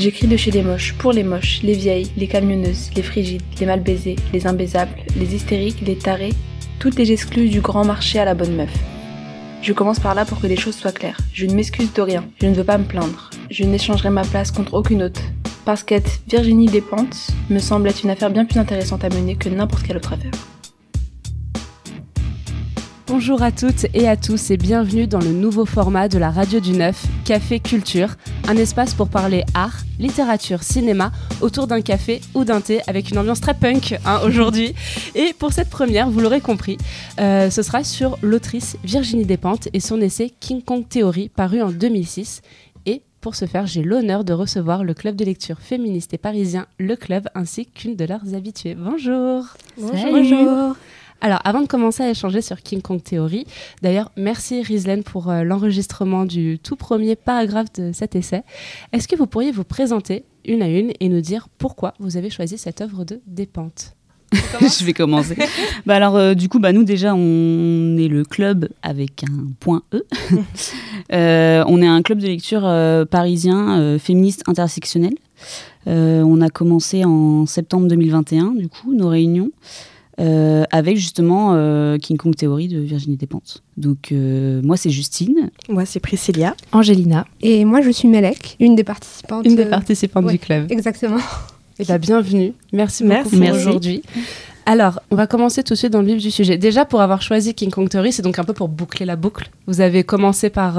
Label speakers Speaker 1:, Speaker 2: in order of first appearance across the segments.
Speaker 1: J'écris de chez les moches, pour les moches, les vieilles, les camionneuses, les frigides, les mal baisées, les imbaisables, les hystériques, les tarés, toutes les exclues du grand marché à la bonne meuf. Je commence par là pour que les choses soient claires. Je ne m'excuse de rien, je ne veux pas me plaindre. Je n'échangerai ma place contre aucune autre. Parce qu'être Virginie Despentes me semble être une affaire bien plus intéressante à mener que n'importe quelle autre affaire.
Speaker 2: Bonjour à toutes et à tous et bienvenue dans le nouveau format de la Radio du Neuf, Café Culture, un espace pour parler art, littérature, cinéma autour d'un café ou d'un thé avec une ambiance très punk hein, aujourd'hui. Et pour cette première, vous l'aurez compris, euh, ce sera sur l'autrice Virginie Despentes et son essai King Kong Theory paru en 2006. Et pour ce faire, j'ai l'honneur de recevoir le club de lecture féministe et parisien Le Club ainsi qu'une de leurs habituées. Bonjour.
Speaker 1: Bonjour. Bonjour.
Speaker 2: Alors, avant de commencer à échanger sur King Kong Theory, d'ailleurs, merci Rizlen pour euh, l'enregistrement du tout premier paragraphe de cet essai. Est-ce que vous pourriez vous présenter une à une et nous dire pourquoi vous avez choisi cette œuvre de Dépente?
Speaker 3: Je vais commencer. bah alors, euh, du coup, bah, nous, déjà, on est le club avec un point E. euh, on est un club de lecture euh, parisien, féministe intersectionnel. on a commencé en septembre 2021, du coup, nos réunions. Euh, avec justement euh, King Kong Theory de Virginie Despentes. Donc euh, moi c'est Justine.
Speaker 4: Moi c'est Priscilla.
Speaker 5: Angélina.
Speaker 6: Et moi je suis Melek, une des participantes.
Speaker 2: Une des participantes du club.
Speaker 6: Exactement.
Speaker 2: Et bah bienvenue. Merci beaucoup pour aujourd'hui. Alors, on va commencer tout de suite dans le vif du sujet. Déjà, pour avoir choisi King Kong Theory, c'est donc un peu pour boucler la boucle. Vous avez commencé par,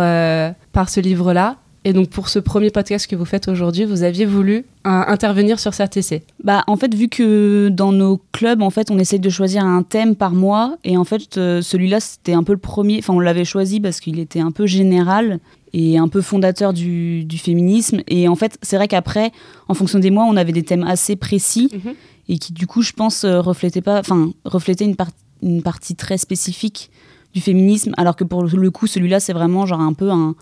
Speaker 2: par ce livre-là. Et donc pour ce premier podcast que vous faites aujourd'hui, vous aviez voulu intervenir sur essai.
Speaker 3: Bah en fait vu que dans nos clubs en fait on essaye de choisir un thème par mois. Et en fait euh, celui-là c'était un peu le premier, enfin on l'avait choisi parce qu'il était un peu général et un peu fondateur du, féminisme. Et en fait c'est vrai qu'après en fonction des mois on avait des thèmes assez précis. Mhm. et qui du coup je pense euh, reflétaient pas, enfin reflétaient une, une partie très spécifique du féminisme. Alors que pour le coup celui-là c'est vraiment genre un peu un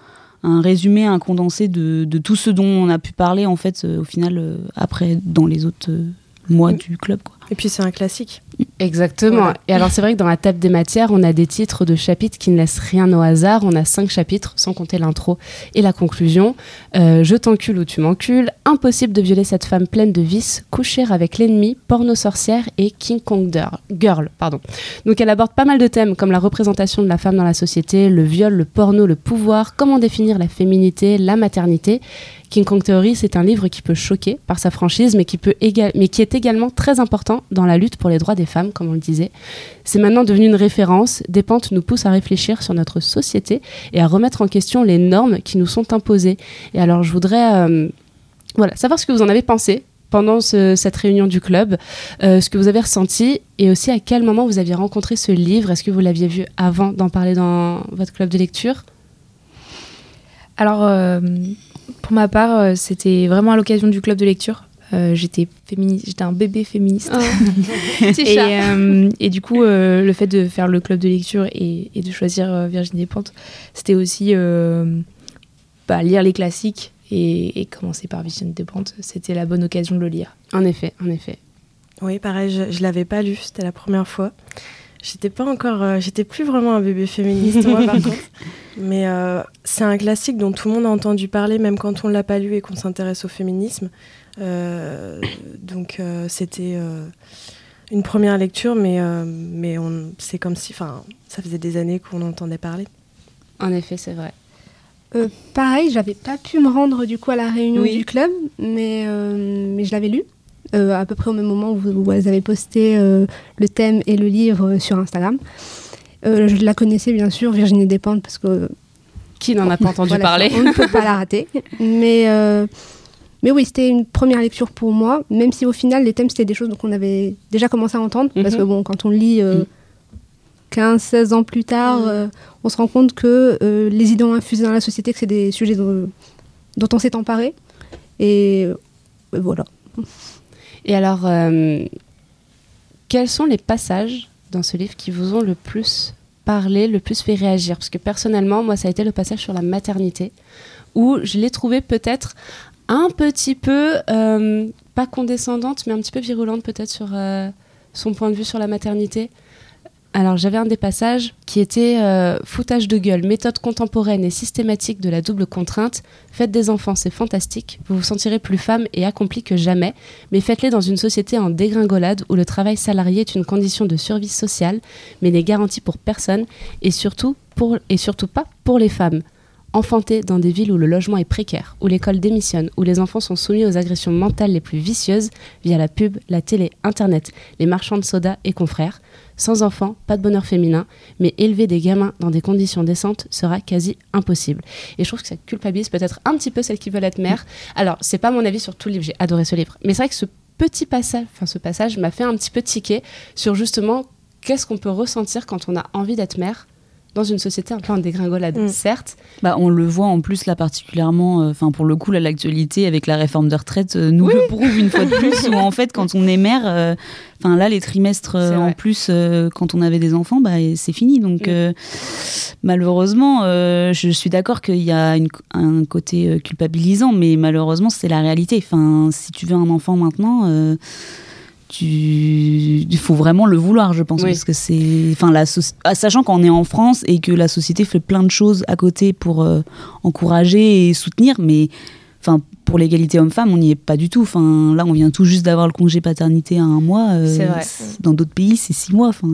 Speaker 3: un résumé, un condensé de, de, tout ce dont on a pu parler en fait euh, au final euh, après dans les autres euh, mois du club. Quoi.
Speaker 4: Et puis c'est un classique.
Speaker 2: Exactement. Et alors c'est vrai que dans la table des matières, on a des titres de chapitres qui ne laissent rien au hasard. On a cinq chapitres, sans compter l'intro et la conclusion. Euh, je t'encule ou tu m'encules, impossible de violer cette femme pleine de vices, coucher avec l'ennemi, porno sorcière et King Kong Girl. Pardon. Donc elle aborde pas mal de thèmes comme la représentation de la femme dans la société, le viol, le porno, le pouvoir, comment définir la féminité, la maternité. King Kong Theory, c'est un livre qui peut choquer par sa franchise, mais qui, peut mais qui est également très important dans la lutte pour les droits des femmes, comme on le disait. C'est maintenant devenu une référence. Des pentes nous poussent à réfléchir sur notre société et à remettre en question les normes qui nous sont imposées. Et alors, je voudrais euh, voilà, savoir ce que vous en avez pensé pendant cette réunion du club, euh, ce que vous avez ressenti et aussi à quel moment vous aviez rencontré ce livre. Est-ce que vous l'aviez vu avant d'en parler dans votre club de lecture?
Speaker 5: Alors, euh, pour ma part, c'était vraiment à l'occasion du club de lecture. Euh, j'étais féministe, j'étais un bébé féministe. Oh. et, euh, et, du coup, le fait de faire le club de lecture et, de choisir Virginie Despentes, c'était aussi bah, lire les classiques et, commencer par Virginie Despentes. C'était la bonne occasion de le lire.
Speaker 2: En effet, en effet.
Speaker 4: Oui, pareil, je, ne l'avais pas lu, c'était la première fois. J'étais pas encore, euh, j'étais plus vraiment un bébé féministe moi par contre. Mais euh, c'est un classique dont tout le monde a entendu parler, même quand on l'a pas lu et qu'on s'intéresse au féminisme. Euh, donc c'était une première lecture, mais mais on, c'est comme si, enfin, ça faisait des années qu'on entendait parler.
Speaker 2: En effet, c'est vrai.
Speaker 6: pareil, j'avais pas pu me rendre du coup à la réunion du club, mais mais je l'avais lu. Euh, à peu près au même moment où, elles avaient posté euh, le thème et le livre sur Instagram. Euh, je la connaissais bien sûr, Virginie Despentes, parce que...
Speaker 2: Qui n'en a pas entendu parler
Speaker 6: On ne peut pas la rater. Mais, mais oui, c'était une première lecture pour moi, même si au final, les thèmes, c'était des choses qu'on avait déjà commencé à entendre, parce que mhm. bon, quand on lit... 15, 16 ans plus tard, mhm. on se rend compte que les idées ont infusé dans la société, que c'est des sujets dont, dont on s'est emparé. Et voilà.
Speaker 2: Et alors, euh, quels sont les passages dans ce livre qui vous ont le plus parlé, le plus fait réagir? Parce que personnellement, moi, ça a été le passage sur la maternité, où je l'ai trouvé peut-être un petit peu, euh, pas condescendante, mais un petit peu virulente peut-être sur euh, son point de vue sur la maternité. Alors j'avais un des passages qui était euh, foutage de gueule, méthode contemporaine et systématique de la double contrainte. Faites des enfants, c'est fantastique. Vous vous sentirez plus femme et accomplie que jamais, mais faites-les dans une société en dégringolade où le travail salarié est une condition de survie sociale, mais n'est garanti pour personne et surtout pour et surtout pas pour les femmes. Enfanter dans des villes où le logement est précaire, où l'école démissionne, où les enfants sont soumis aux agressions mentales les plus vicieuses via la pub, la télé, internet, les marchands de soda et confrères sans enfants, pas de bonheur féminin, mais élever des gamins dans des conditions décentes sera quasi impossible. Et je trouve que ça culpabilise peut-être un petit peu celles qui veulent être mères. Alors, c'est pas mon avis sur tout le livre, j'ai adoré ce livre. Mais c'est vrai que ce petit passage, enfin ce passage m'a fait un petit peu tiquer sur justement qu'est-ce qu'on peut ressentir quand on a envie d'être mère dans une société un peu en dégringolade, mm. certes.
Speaker 3: Bah, on le voit en plus là particulièrement, euh, enfin pour le coup, l'actualité avec la réforme de retraite euh, nous le prouve une fois de plus, où en fait quand on est mère, euh, enfin là les trimestres en plus quand on avait des enfants, bah, c'est fini. Donc mm. malheureusement, je suis d'accord qu'il y a un côté culpabilisant, mais malheureusement c'est la réalité. Enfin, si tu veux un enfant maintenant il faut vraiment le vouloir je pense parce que c'est enfin la ah, sachant qu'on est en France et que la société fait plein de choses à côté pour euh, encourager et soutenir mais enfin pour l'égalité homme-femme on n'y est pas du tout. Enfin là on vient tout juste d'avoir le congé paternité à un mois euh, dans d'autres pays c'est six mois enfin.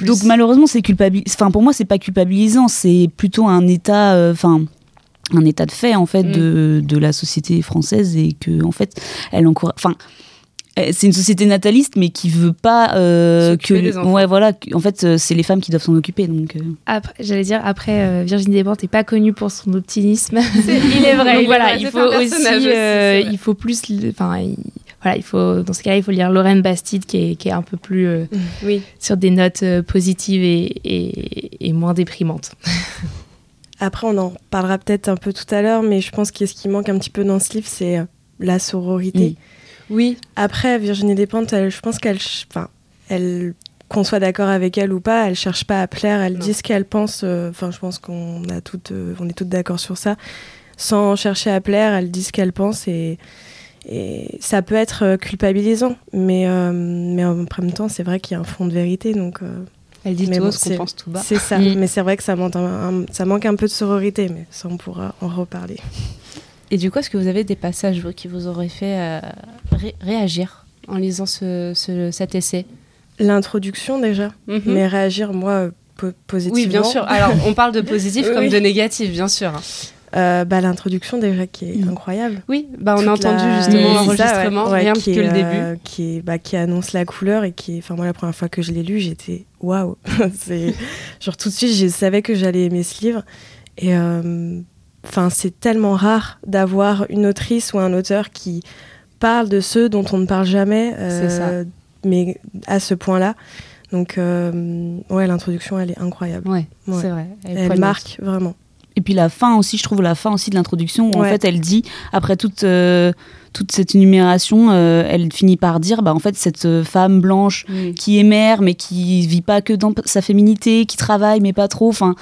Speaker 3: Donc malheureusement c'est culpabilisant enfin pour moi c'est pas culpabilisant c'est plutôt un état euh, enfin un état de fait en fait mm. de, de, la société française et que en fait elle encourage enfin c'est une société nataliste, mais qui veut pas euh, que. Ouais, voilà. En fait, euh, c'est les femmes qui doivent s'en occuper. Donc. Euh.
Speaker 5: Après, j'allais dire après, Virginie Despentes n'est pas connue pour son optimisme. il est vrai. voilà, il faut aussi, il faut plus, enfin, voilà, il faut dans ce cas-là, il faut lire Lorraine Bastide, qui est, qui est un peu plus oui. sur des notes positives et, et, et moins déprimantes.
Speaker 4: Après, on en parlera peut-être un peu tout à l'heure, mais je pense que ce qui manque un petit peu dans ce livre, c'est la sororité.
Speaker 5: Oui.
Speaker 4: Après, Virginie Despentes, je pense qu'elle, enfin, elle, qu'on soit d'accord avec elle ou pas, elle cherche pas à plaire, elle dit ce qu'elle pense. Euh, enfin, je pense qu'on a toutes, euh, on est toutes d'accord sur ça. Sans chercher à plaire, elle dit ce qu'elle pense et, et ça peut être euh, culpabilisant, mais, mais en même temps, c'est vrai qu'il y a un fond de vérité, donc.
Speaker 2: elle dit tout ce qu'on pense tout bas.
Speaker 4: C'est ça, mais c'est vrai que ça manque, ça manque un peu de sororité, mais ça on pourra en reparler.
Speaker 2: Et du coup, est-ce que vous avez des passages qui vous auraient fait euh, réagir en lisant ce, cet essai?
Speaker 4: L'introduction déjà, mhm. mais réagir moi positivement.
Speaker 2: Oui, bien sûr. Alors, on parle de positif comme de négatif, bien sûr.
Speaker 4: Euh, bah, l'introduction déjà qui est incroyable.
Speaker 2: Oui, bah, on a entendu justement l'enregistrement, rien que le début. Euh,
Speaker 4: qui, bah, qui annonce la couleur et qui, enfin moi la première fois que je l'ai lu, j'étais waouh. c'est genre tout de suite, je savais que j'allais aimer ce livre et Enfin, c'est tellement rare d'avoir une autrice ou un auteur qui parle de ceux dont on ne parle jamais, euh, mais à ce point-là. Donc, euh, ouais, l'introduction, elle est incroyable.
Speaker 2: Ouais, c'est vrai.
Speaker 4: Elle, marque vraiment.
Speaker 3: Et puis la fin aussi, je trouve la fin aussi de l'introduction, où en fait, elle dit, après toute, euh, toute cette énumération, elle finit par dire, bah, en fait, cette femme blanche qui est mère, mais qui vit pas que dans sa féminité, qui travaille, mais pas trop, enfin,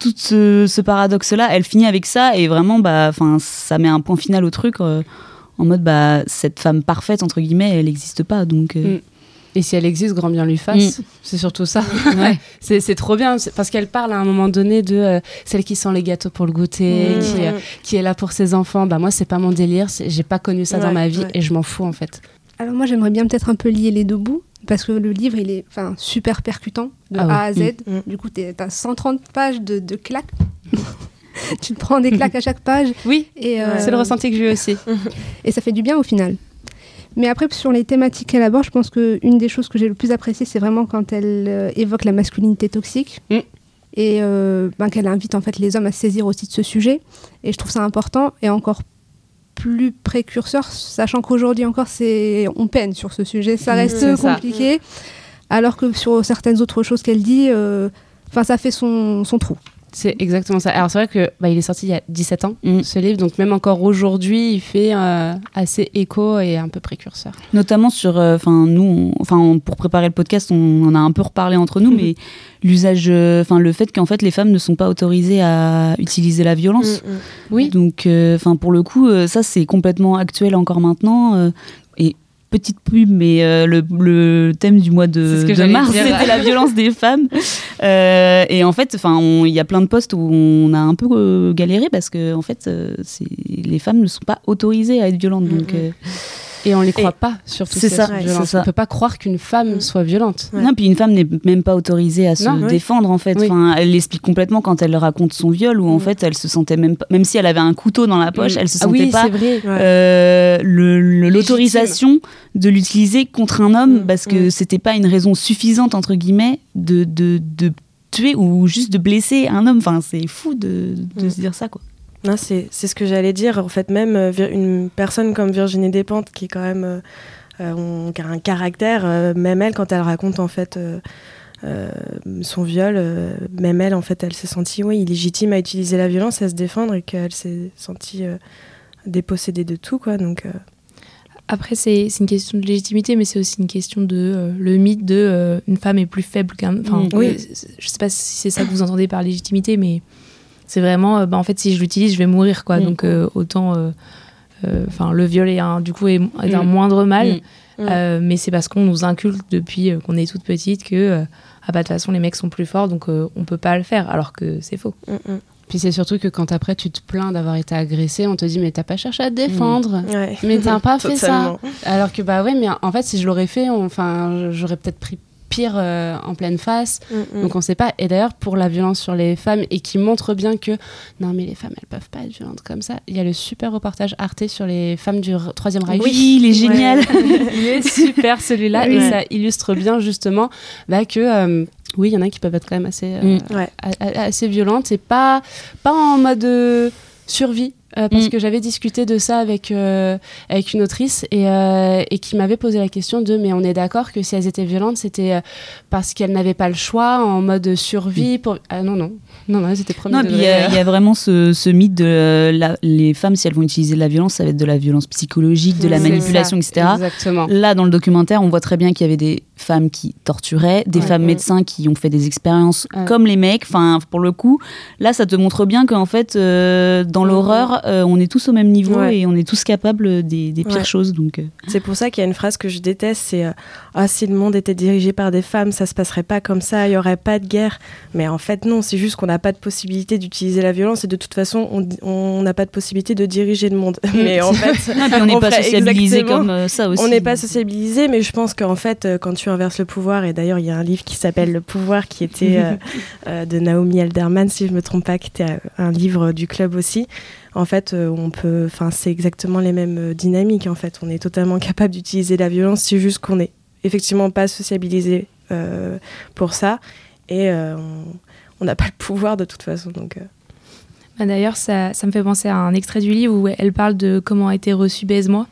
Speaker 3: tout ce, paradoxe-là, elle finit avec ça et vraiment, bah, ça met un point final au truc euh, en mode, bah, cette femme parfaite entre guillemets, elle n'existe pas, donc. Euh. Mm.
Speaker 2: Et si elle existe, grand bien lui fasse. Mm. C'est surtout ça. Ouais. c'est trop bien parce qu'elle parle à un moment donné de euh, celle qui sent les gâteaux pour le goûter, mm. qui, est là pour ses enfants. Bah moi, c'est pas mon délire. J'ai pas connu ça dans ma vie et je m'en fous en fait.
Speaker 6: Alors moi, j'aimerais bien peut-être un peu lier les deux bouts parce que le livre, il est super percutant de ah A à Z. Mm, mm. Du coup, tu as 130 pages de, de claques. tu te prends des claques à chaque page.
Speaker 2: Oui, et euh, c'est le ressenti que j'ai aussi.
Speaker 6: et ça fait du bien au final. Mais après, sur les thématiques qu'elle aborde, je pense qu'une des choses que j'ai le plus appréciées, c'est vraiment quand elle euh, évoque la masculinité toxique. Mm. Et euh, ben, qu'elle invite en fait les hommes à se saisir aussi de ce sujet. Et je trouve ça important. Et encore plus précurseur, sachant qu'aujourd'hui encore, c'est on peine sur ce sujet. Ça reste compliqué. Alors que sur certaines autres choses qu'elle dit, euh, enfin, ça fait son, son trou.
Speaker 2: C'est exactement ça. Alors c'est vrai que bah, il est sorti il y a 17 ans mm. ce livre, donc même encore aujourd'hui, il fait euh, assez écho et un peu précurseur.
Speaker 3: Notamment sur, euh, enfin nous, enfin pour préparer le podcast, on en a un peu reparlé entre nous, mais l'usage, euh, enfin le fait qu'en fait les femmes ne sont pas autorisées à utiliser la violence. Mm, mm.
Speaker 2: Oui.
Speaker 3: Donc, enfin pour le coup, ça c'est complètement actuel encore maintenant petite pub, mais euh, le, thème du mois de, mars, c'était la violence des femmes. Euh, et en fait, il y a plein de postes où on a un peu euh, galéré parce que en fait, les femmes ne sont pas autorisées à être violentes. Donc,
Speaker 2: et on les croit pas, surtout.
Speaker 3: C'est ça,
Speaker 2: On peut pas croire qu'une femme mm. soit violente.
Speaker 3: Non, puis une femme n'est même pas autorisée à se défendre en fait. Enfin, elle l'explique complètement quand elle raconte son viol où en mm. fait elle se sentait même pas, même si elle avait un couteau dans la poche, mm. elle se ah sentait pas euh, l'autorisation de l'utiliser contre un homme parce que c'était pas une raison suffisante entre guillemets de, de, de tuer ou juste de blesser un homme. Enfin, c'est fou de, de se dire ça quoi.
Speaker 4: Non, c'est ce que j'allais dire. En fait, même euh, une personne comme Virginie Despentes, qui est quand même euh, euh, a un caractère, même elle, quand elle raconte en fait son viol, même elle, en fait, elle s'est sentie oui, illégitime à utiliser la violence, à se défendre et qu'elle s'est sentie dépossédée de tout, quoi. Donc.
Speaker 5: Après, c'est une question de légitimité, mais c'est aussi une question de le mythe de une femme est plus faible qu'un. Enfin, mm. oui. je sais pas si c'est ça que vous entendez par légitimité, mais c'est vraiment, euh, bah, en fait, si je l'utilise, je vais mourir, quoi. Mm. Donc euh, autant, euh, enfin, le viol est un, du coup est, un mm. moindre mal. Mm. mais c'est parce qu'on nous inculque depuis qu'on est toute petite que ah bah de toute façon les mecs sont plus forts donc on peut pas le faire alors que c'est faux.
Speaker 2: Puis c'est surtout que quand après tu te plains d'avoir été agressé, on te dit mais t'as pas cherché à te défendre, mais t'as pas fait ça. Alors que bah ouais mais en fait si je l'aurais fait, enfin j'aurais peut-être pris pire euh, en pleine face. Mm, mm. Donc on ne sait pas. Et d'ailleurs, pour la violence sur les femmes, et qui montre bien que non, mais les femmes, elles peuvent pas être violentes comme ça. Il y a le super reportage Arte sur les femmes du Troisième Reich.
Speaker 3: Oui, il est génial.
Speaker 2: il est super celui-là. Et ça illustre bien justement bah, que. Euh, oui, il y en a qui peuvent être quand même assez, euh, mm. assez violentes et pas, pas en mode survie euh, parce mm. que j'avais discuté de ça avec, euh, avec une autrice et, euh, et qui m'avait posé la question de mais on est d'accord que si elles étaient violentes c'était parce qu'elles n'avaient pas le choix en mode survie pour ah non non. Non non c'était premier
Speaker 3: il y, a vraiment ce, ce mythe de la, les femmes si elles vont utiliser de la violence ça va être de la violence psychologique de la manipulation etc
Speaker 2: exactement.
Speaker 3: Là dans le documentaire on voit très bien qu'il y avait des femmes qui torturaient des femmes médecins qui ont fait des expériences comme les mecs. Enfin pour le coup là ça te montre bien qu'en fait dans l'horreur euh, on est tous au même niveau et on est tous capables des, pires choses. Donc, euh.
Speaker 4: C'est pour ça qu'il y a une phrase que je déteste, c'est euh, ah si le monde était dirigé par des femmes, ça se passerait pas comme ça, il y aurait pas de guerre. Mais en fait non, c'est juste qu'on n'a pas de possibilité d'utiliser la violence et de toute façon on n'a pas de possibilité de diriger le monde. mais en fait,
Speaker 3: on n'est pas sociabilisé comme ça aussi.
Speaker 4: On n'est pas sociabilisé, mais je pense qu'en fait quand tu inverses le pouvoir, et d'ailleurs il y a un livre qui s'appelle Le pouvoir qui était de Naomi Alderman si je me trompe pas, qui était un livre du club aussi en fait, euh, on peut, enfin, c'est exactement les mêmes euh, dynamiques. En fait, on est totalement capable d'utiliser la violence. C'est juste qu'on n'est effectivement pas sociabilisé euh, pour ça et on n'a pas le pouvoir de toute façon. Donc.
Speaker 5: Bah, d'ailleurs, ça, ça, me fait penser à un extrait du livre où elle parle de comment a été reçu Baise-moi.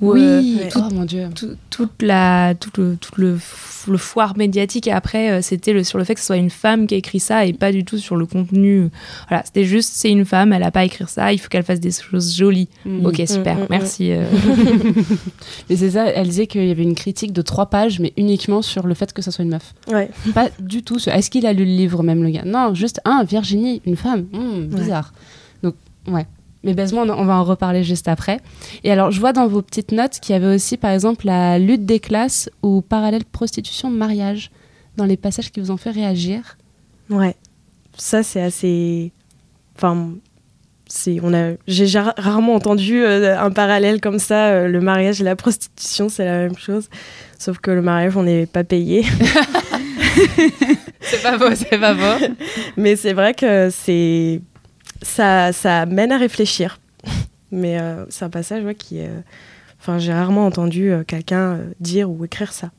Speaker 2: Oui, oh mon dieu.
Speaker 5: toute la, tout le, tout le le foire médiatique. Et après, euh, c'était le, sur le fait que ce soit une femme qui a écrit ça et pas du tout sur le contenu. Voilà, c'était juste, c'est une femme, elle a pas écrit ça, il faut qu'elle fasse des choses jolies. Mm. Ok, super, mm, mm, merci. Euh.
Speaker 2: mais c'est ça, elle disait qu'il y avait une critique de trois pages, mais uniquement sur le fait que ça soit une meuf.
Speaker 4: Ouais.
Speaker 2: Pas du tout. Est-ce qu'il a lu le livre même, le gars? Non, juste, un, Virginie, une femme. bizarre. Donc, ouais. Mais baisement, on va en reparler juste après. Et alors, je vois dans vos petites notes qu'il y avait aussi, par exemple, la lutte des classes ou parallèle prostitution-mariage dans les passages qui vous ont fait réagir.
Speaker 4: Ouais, ça c'est assez. Enfin, c'est on a. J'ai rarement entendu euh, un parallèle comme ça. Euh, le mariage et la prostitution, c'est la même chose, sauf que le mariage, on n'est pas payé.
Speaker 2: c'est pas beau, c'est pas beau.
Speaker 4: Mais c'est vrai que c'est ça, ça mène à réfléchir. Mais euh, c'est un passage qui est. Enfin, j'ai rarement entendu euh, quelqu'un euh, dire ou écrire ça.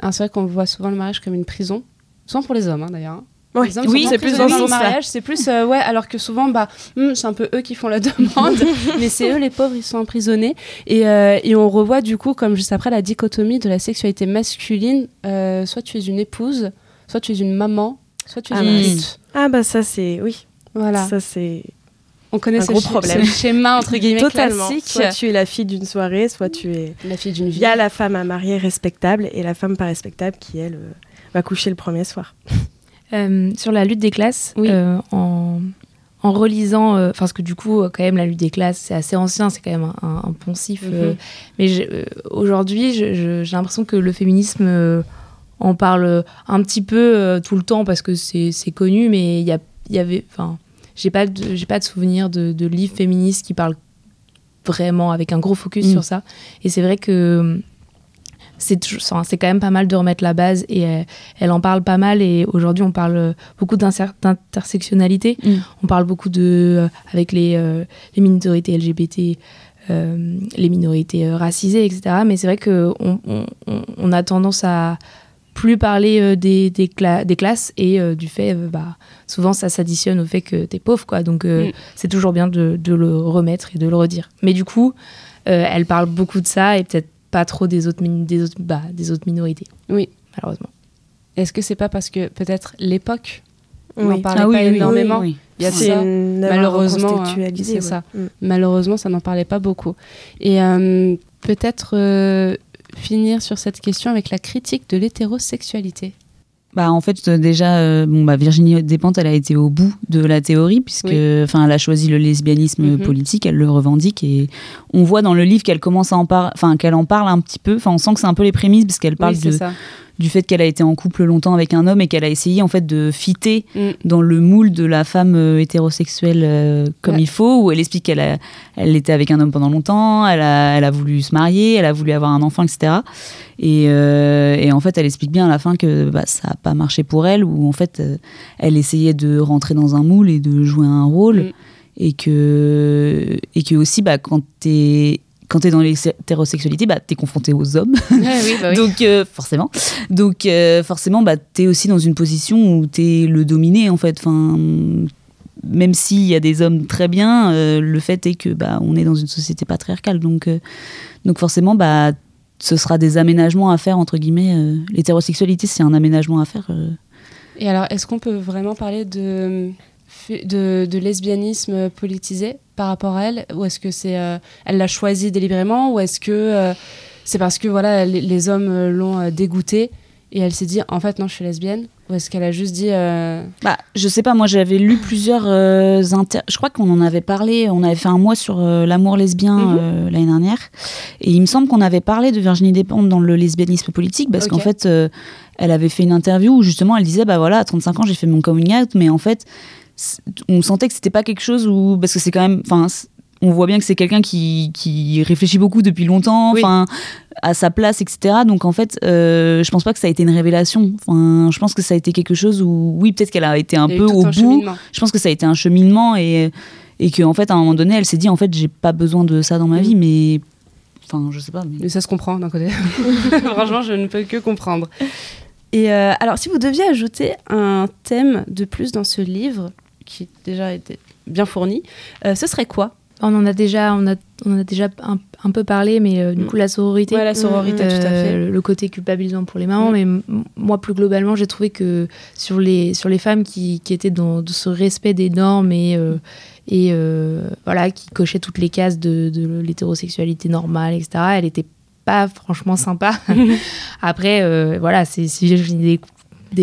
Speaker 2: Ah, c'est vrai qu'on voit souvent le mariage comme une prison, souvent pour les hommes hein, d'ailleurs.
Speaker 4: oui, c'est plus dans le
Speaker 2: mariage, c'est plus ouais, alors que souvent bah hmm, c'est un peu eux qui font la demande, mais c'est eux les pauvres, ils sont emprisonnés et, et, on revoit du coup comme juste après la dichotomie de la sexualité masculine, soit tu es une épouse, soit tu es une maman, soit tu es
Speaker 4: ah
Speaker 2: une.
Speaker 4: Ah bah ça c'est oui,
Speaker 2: voilà.
Speaker 4: Ça, c'est.
Speaker 2: On connaît ce, problème. schéma entre guillemets
Speaker 4: Totalement.
Speaker 2: classique.
Speaker 4: Soit tu es la fille d'une soirée, soit tu es
Speaker 2: la fille d'une vie.
Speaker 4: Il y a la femme à marier respectable et la femme pas respectable qui elle euh, va coucher le premier soir.
Speaker 5: Euh, sur la lutte des classes, euh, en, en relisant, enfin parce que du coup, quand même, la lutte des classes, c'est assez ancien, c'est quand même un, poncif. Mhm. mais aujourd'hui, j'ai l'impression que le féminisme en parle un petit peu tout le temps parce que c'est connu, mais il y, y avait, enfin, j'ai pas j'ai pas de souvenir de, de livres féministes qui parlent vraiment avec un gros focus mm. sur ça. Et c'est vrai que c'est c'est quand même pas mal de remettre la base et elle, en parle pas mal et aujourd'hui on parle beaucoup d'intersectionnalité mm. on parle beaucoup de euh, avec les, euh, les minorités LGBT euh, les minorités racisées etc mais c'est vrai que on, on, a tendance à plus parler des, des, des, classes et du fait bah souvent ça s'additionne au fait que t'es pauvre quoi donc mm. c'est toujours bien de, de, le remettre et de le redire mais du coup elle parle beaucoup de ça et peut-être pas trop des autres, des autres, bah, des autres minorités.
Speaker 2: Oui.
Speaker 5: Malheureusement.
Speaker 2: Est-ce que c'est pas parce que peut-être l'époque on n'en parlait ah pas énormément Il y a ça. Malheureusement, hein, c'est ça. Mm. Malheureusement, ça n'en parlait pas beaucoup. Et euh, peut-être euh, finir sur cette question avec la critique de l'hétérosexualité.
Speaker 3: Bah en fait déjà euh, bon bah Virginie Despentes elle a été au bout de la théorie puisque enfin elle a choisi le lesbianisme mhm. politique, elle le revendique et on voit dans le livre qu'elle commence à en parler enfin qu'elle en parle un petit peu, enfin on sent que c'est un peu les prémices parce qu'elle parle de du fait qu'elle a été en couple longtemps avec un homme et qu'elle a essayé en fait de fitter mm. dans le moule de la femme euh, hétérosexuelle euh, comme il faut, où elle explique qu'elle elle était avec un homme pendant longtemps, elle a, elle a voulu se marier, elle a voulu avoir un enfant, etc. Et, euh, et en fait, elle explique bien à la fin que bah, ça n'a pas marché pour elle, où en fait, elle essayait de rentrer dans un moule et de jouer un rôle. Mm. Et que, et que aussi, bah, quand tu es quand tu es dans l'hétérosexualité, bah, tu es confronté aux hommes. Bah Donc, euh, forcément. Donc, euh, forcément, bah, tu es aussi dans une position où tu es le dominé, en fait. Enfin, même s'il y a des hommes très bien, euh, le fait est que bah, on est dans une société patriarcale. Donc, donc forcément, bah, ce sera des aménagements à faire, entre guillemets. L'hétérosexualité, c'est un aménagement à faire.
Speaker 2: Et alors, est-ce qu'on peut vraiment parler de de, lesbianisme politisé? Par rapport à elle Ou est-ce que c'est euh, elle l'a choisi délibérément Ou est-ce que euh, c'est parce que voilà les, hommes euh, l'ont dégoûtée et elle s'est dit en fait non je suis lesbienne ou est-ce qu'elle a juste dit
Speaker 3: bah je sais pas moi j'avais lu plusieurs inter... je crois qu'on en avait parlé on avait fait un mois sur l'amour lesbien mhm. l'année dernière et il me semble qu'on avait parlé de Virginie Despentes dans le lesbianisme politique parce qu'en fait elle avait fait une interview où justement elle disait bah voilà à 35 ans j'ai fait mon coming out mais en fait on sentait que c'était pas quelque chose où parce que c'est quand même enfin on voit bien que c'est quelqu'un qui, qui, réfléchit beaucoup depuis longtemps enfin à sa place etc donc en fait euh, je pense pas que ça a été une révélation. Enfin je pense que ça a été quelque chose où oui peut-être qu'elle a été un peu au bout. je pense que ça a été un cheminement et et qu'en fait à un moment donné elle s'est dit en fait j'ai pas besoin de ça dans ma mm. vie mais enfin je sais pas
Speaker 2: mais, ça se comprend d'un côté. Franchement je ne peux que comprendre. Et euh, alors si vous deviez ajouter un thème de plus dans ce livre qui déjà était bien fourni, euh, ce serait quoi?
Speaker 5: On en a déjà, on a, on a déjà un, peu parlé, mais euh, du mm. coup la sororité,
Speaker 2: la sororité, tout à fait.
Speaker 5: le côté culpabilisant pour les mamans, mm. mais moi plus globalement, j'ai trouvé que sur les sur les femmes qui, qui étaient dans ce respect des normes et euh, et voilà qui cochaient toutes les cases de, de l'hétérosexualité normale, etc. Elle était pas franchement sympa. Après, voilà, c'est une idée des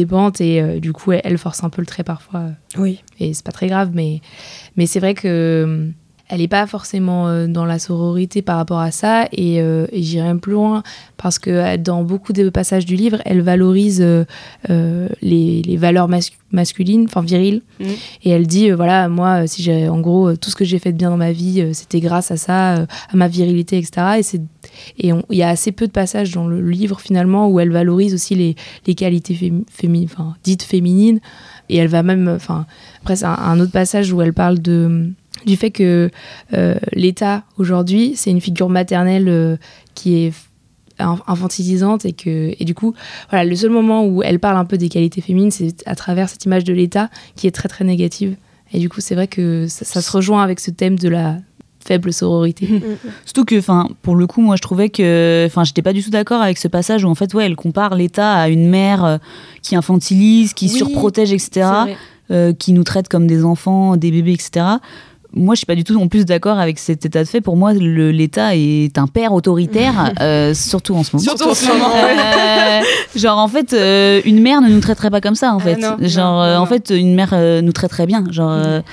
Speaker 5: pentes et euh, du coup elle, force un peu le trait parfois.
Speaker 4: Oui.
Speaker 5: Et c'est pas très grave, mais, mais c'est vrai que euh, elle n'est pas forcément euh, dans la sororité par rapport à ça et, j'irai même plus loin parce que dans beaucoup de passages du livre elle valorise les, les, valeurs masculines enfin viriles mmh. et elle dit voilà moi si j'ai en gros tout ce que j'ai fait de bien dans ma vie c'était grâce à ça à ma virilité etc et c'est et il y a assez peu de passages dans le livre finalement où elle valorise aussi les, qualités enfin, dites féminines. Et elle va même, enfin, après c'est un, autre passage où elle parle du fait que euh, l'État aujourd'hui c'est une figure maternelle euh, qui est infantilisante et que et du coup voilà le seul moment où elle parle un peu des qualités féminines c'est à travers cette image de l'État qui est très très négative et du coup c'est vrai que ça, se rejoint avec ce thème de la faible sororité. Mm,
Speaker 3: mm. Surtout que, enfin, pour le coup, moi, je trouvais que, enfin, j'étais pas du tout d'accord avec ce passage où, en fait, ouais, elle compare l'État à une mère euh, qui infantilise, qui surprotège, etc., euh, qui nous traite comme des enfants, des bébés, etc. Moi, je suis pas du tout en plus d'accord avec cet état de fait. Pour moi, l'État est un père autoritaire, euh, surtout en ce moment.
Speaker 2: Surtout en ce moment.
Speaker 3: genre, en fait, une mère ne nous traiterait pas comme ça, en ah fait. genre, en fait, une mère nous traiterait bien. Genre.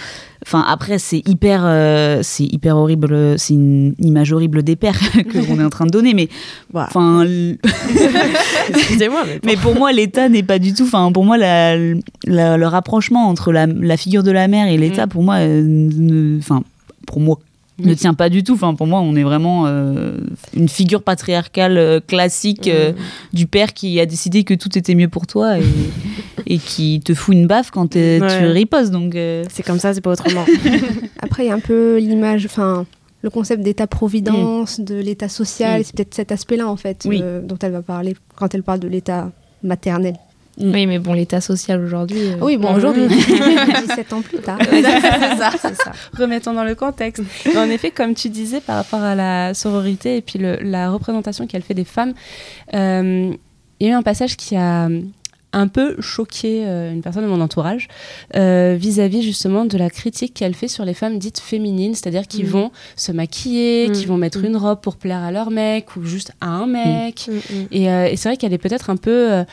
Speaker 3: Enfin, après, c'est hyper, euh, c'est hyper horrible. C'est une image horrible des pères que qu'on est en train de donner. Mais, enfin,
Speaker 4: excusez-moi,
Speaker 3: mais, pour moi, l'État n'est pas du tout. Enfin, pour moi, la, le rapprochement entre la, la, figure de la mère et l'État, mm. pour moi, euh, enfin, pour moi, ne tient pas du tout. Enfin, pour moi, on est vraiment euh, une figure patriarcale euh, classique euh, du père qui a décidé que tout était mieux pour toi et, et qui te fout une baffe quand tu riposes. Donc
Speaker 4: c'est comme ça, c'est pas autrement.
Speaker 6: Après, il y a un peu l'image, enfin, le concept d'état-providence, mm. de l'état social. C'est peut-être cet aspect-là en fait dont elle va parler quand elle parle de l'état maternel.
Speaker 5: Mm. Oui, mais bon, l'état social aujourd'hui.
Speaker 6: Euh, oui, bon, aujourd'hui, 17 ans plus tard. c'est
Speaker 2: ça, ça. Remettons dans le contexte. en effet, comme tu disais, par rapport à la sororité et puis la représentation qu'elle fait des femmes, euh, il y a eu un passage qui a un peu choqué euh, une personne de mon entourage euh, vis-à-vis justement de la critique qu'elle fait sur les femmes dites féminines, c'est-à-dire qui mm. vont se maquiller, mm. qui vont mettre mm. une robe pour plaire à leur mec ou juste à un mec. Euh, et, c'est vrai qu'elle est peut-être un peu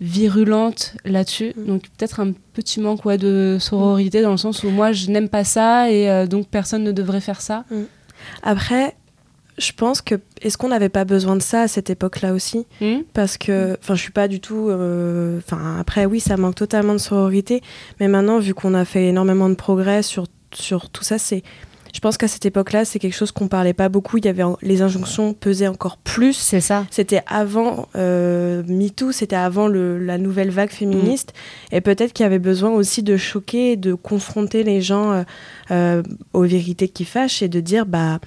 Speaker 2: virulente là-dessus, donc peut-être un petit manque ouais, de sororité dans le sens où moi je n'aime pas ça et donc personne ne devrait faire ça.
Speaker 4: Après, je pense que est-ce qu'on n'avait pas besoin de ça à cette époque-là aussi hmm. Parce que, enfin, je suis pas du tout. Euh, enfin, après, oui, ça manque totalement de sororité, mais maintenant, vu qu'on a fait énormément de progrès sur sur tout ça, c'est. Je pense qu'à cette époque-là, c'est quelque chose qu'on parlait pas beaucoup. Il y avait les injonctions pesaient encore plus.
Speaker 2: C'est ça.
Speaker 4: C'était avant euh, MeToo, c'était avant le, la nouvelle vague féministe, hmm. et peut-être qu'il y avait besoin aussi de choquer, de confronter les gens euh, euh aux vérités qui fâchent et de dire bah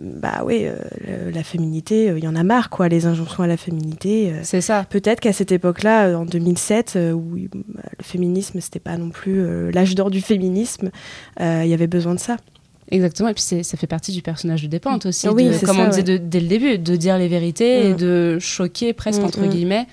Speaker 4: bah oui, euh, la féminité, il euh, y en a marre, quoi, les injonctions à la féminité.
Speaker 2: Euh. c'est ça.
Speaker 4: Peut-être qu'à cette époque-là, en 2007, où bah, le féminisme, c'était pas non plus l'âge d'or du féminisme, il y avait besoin de ça.
Speaker 2: Exactement, et puis ça fait partie du personnage de Dépente aussi, oui, comme on disait dès le début, de dire les vérités et mm. de choquer presque, mm, entre mm. guillemets,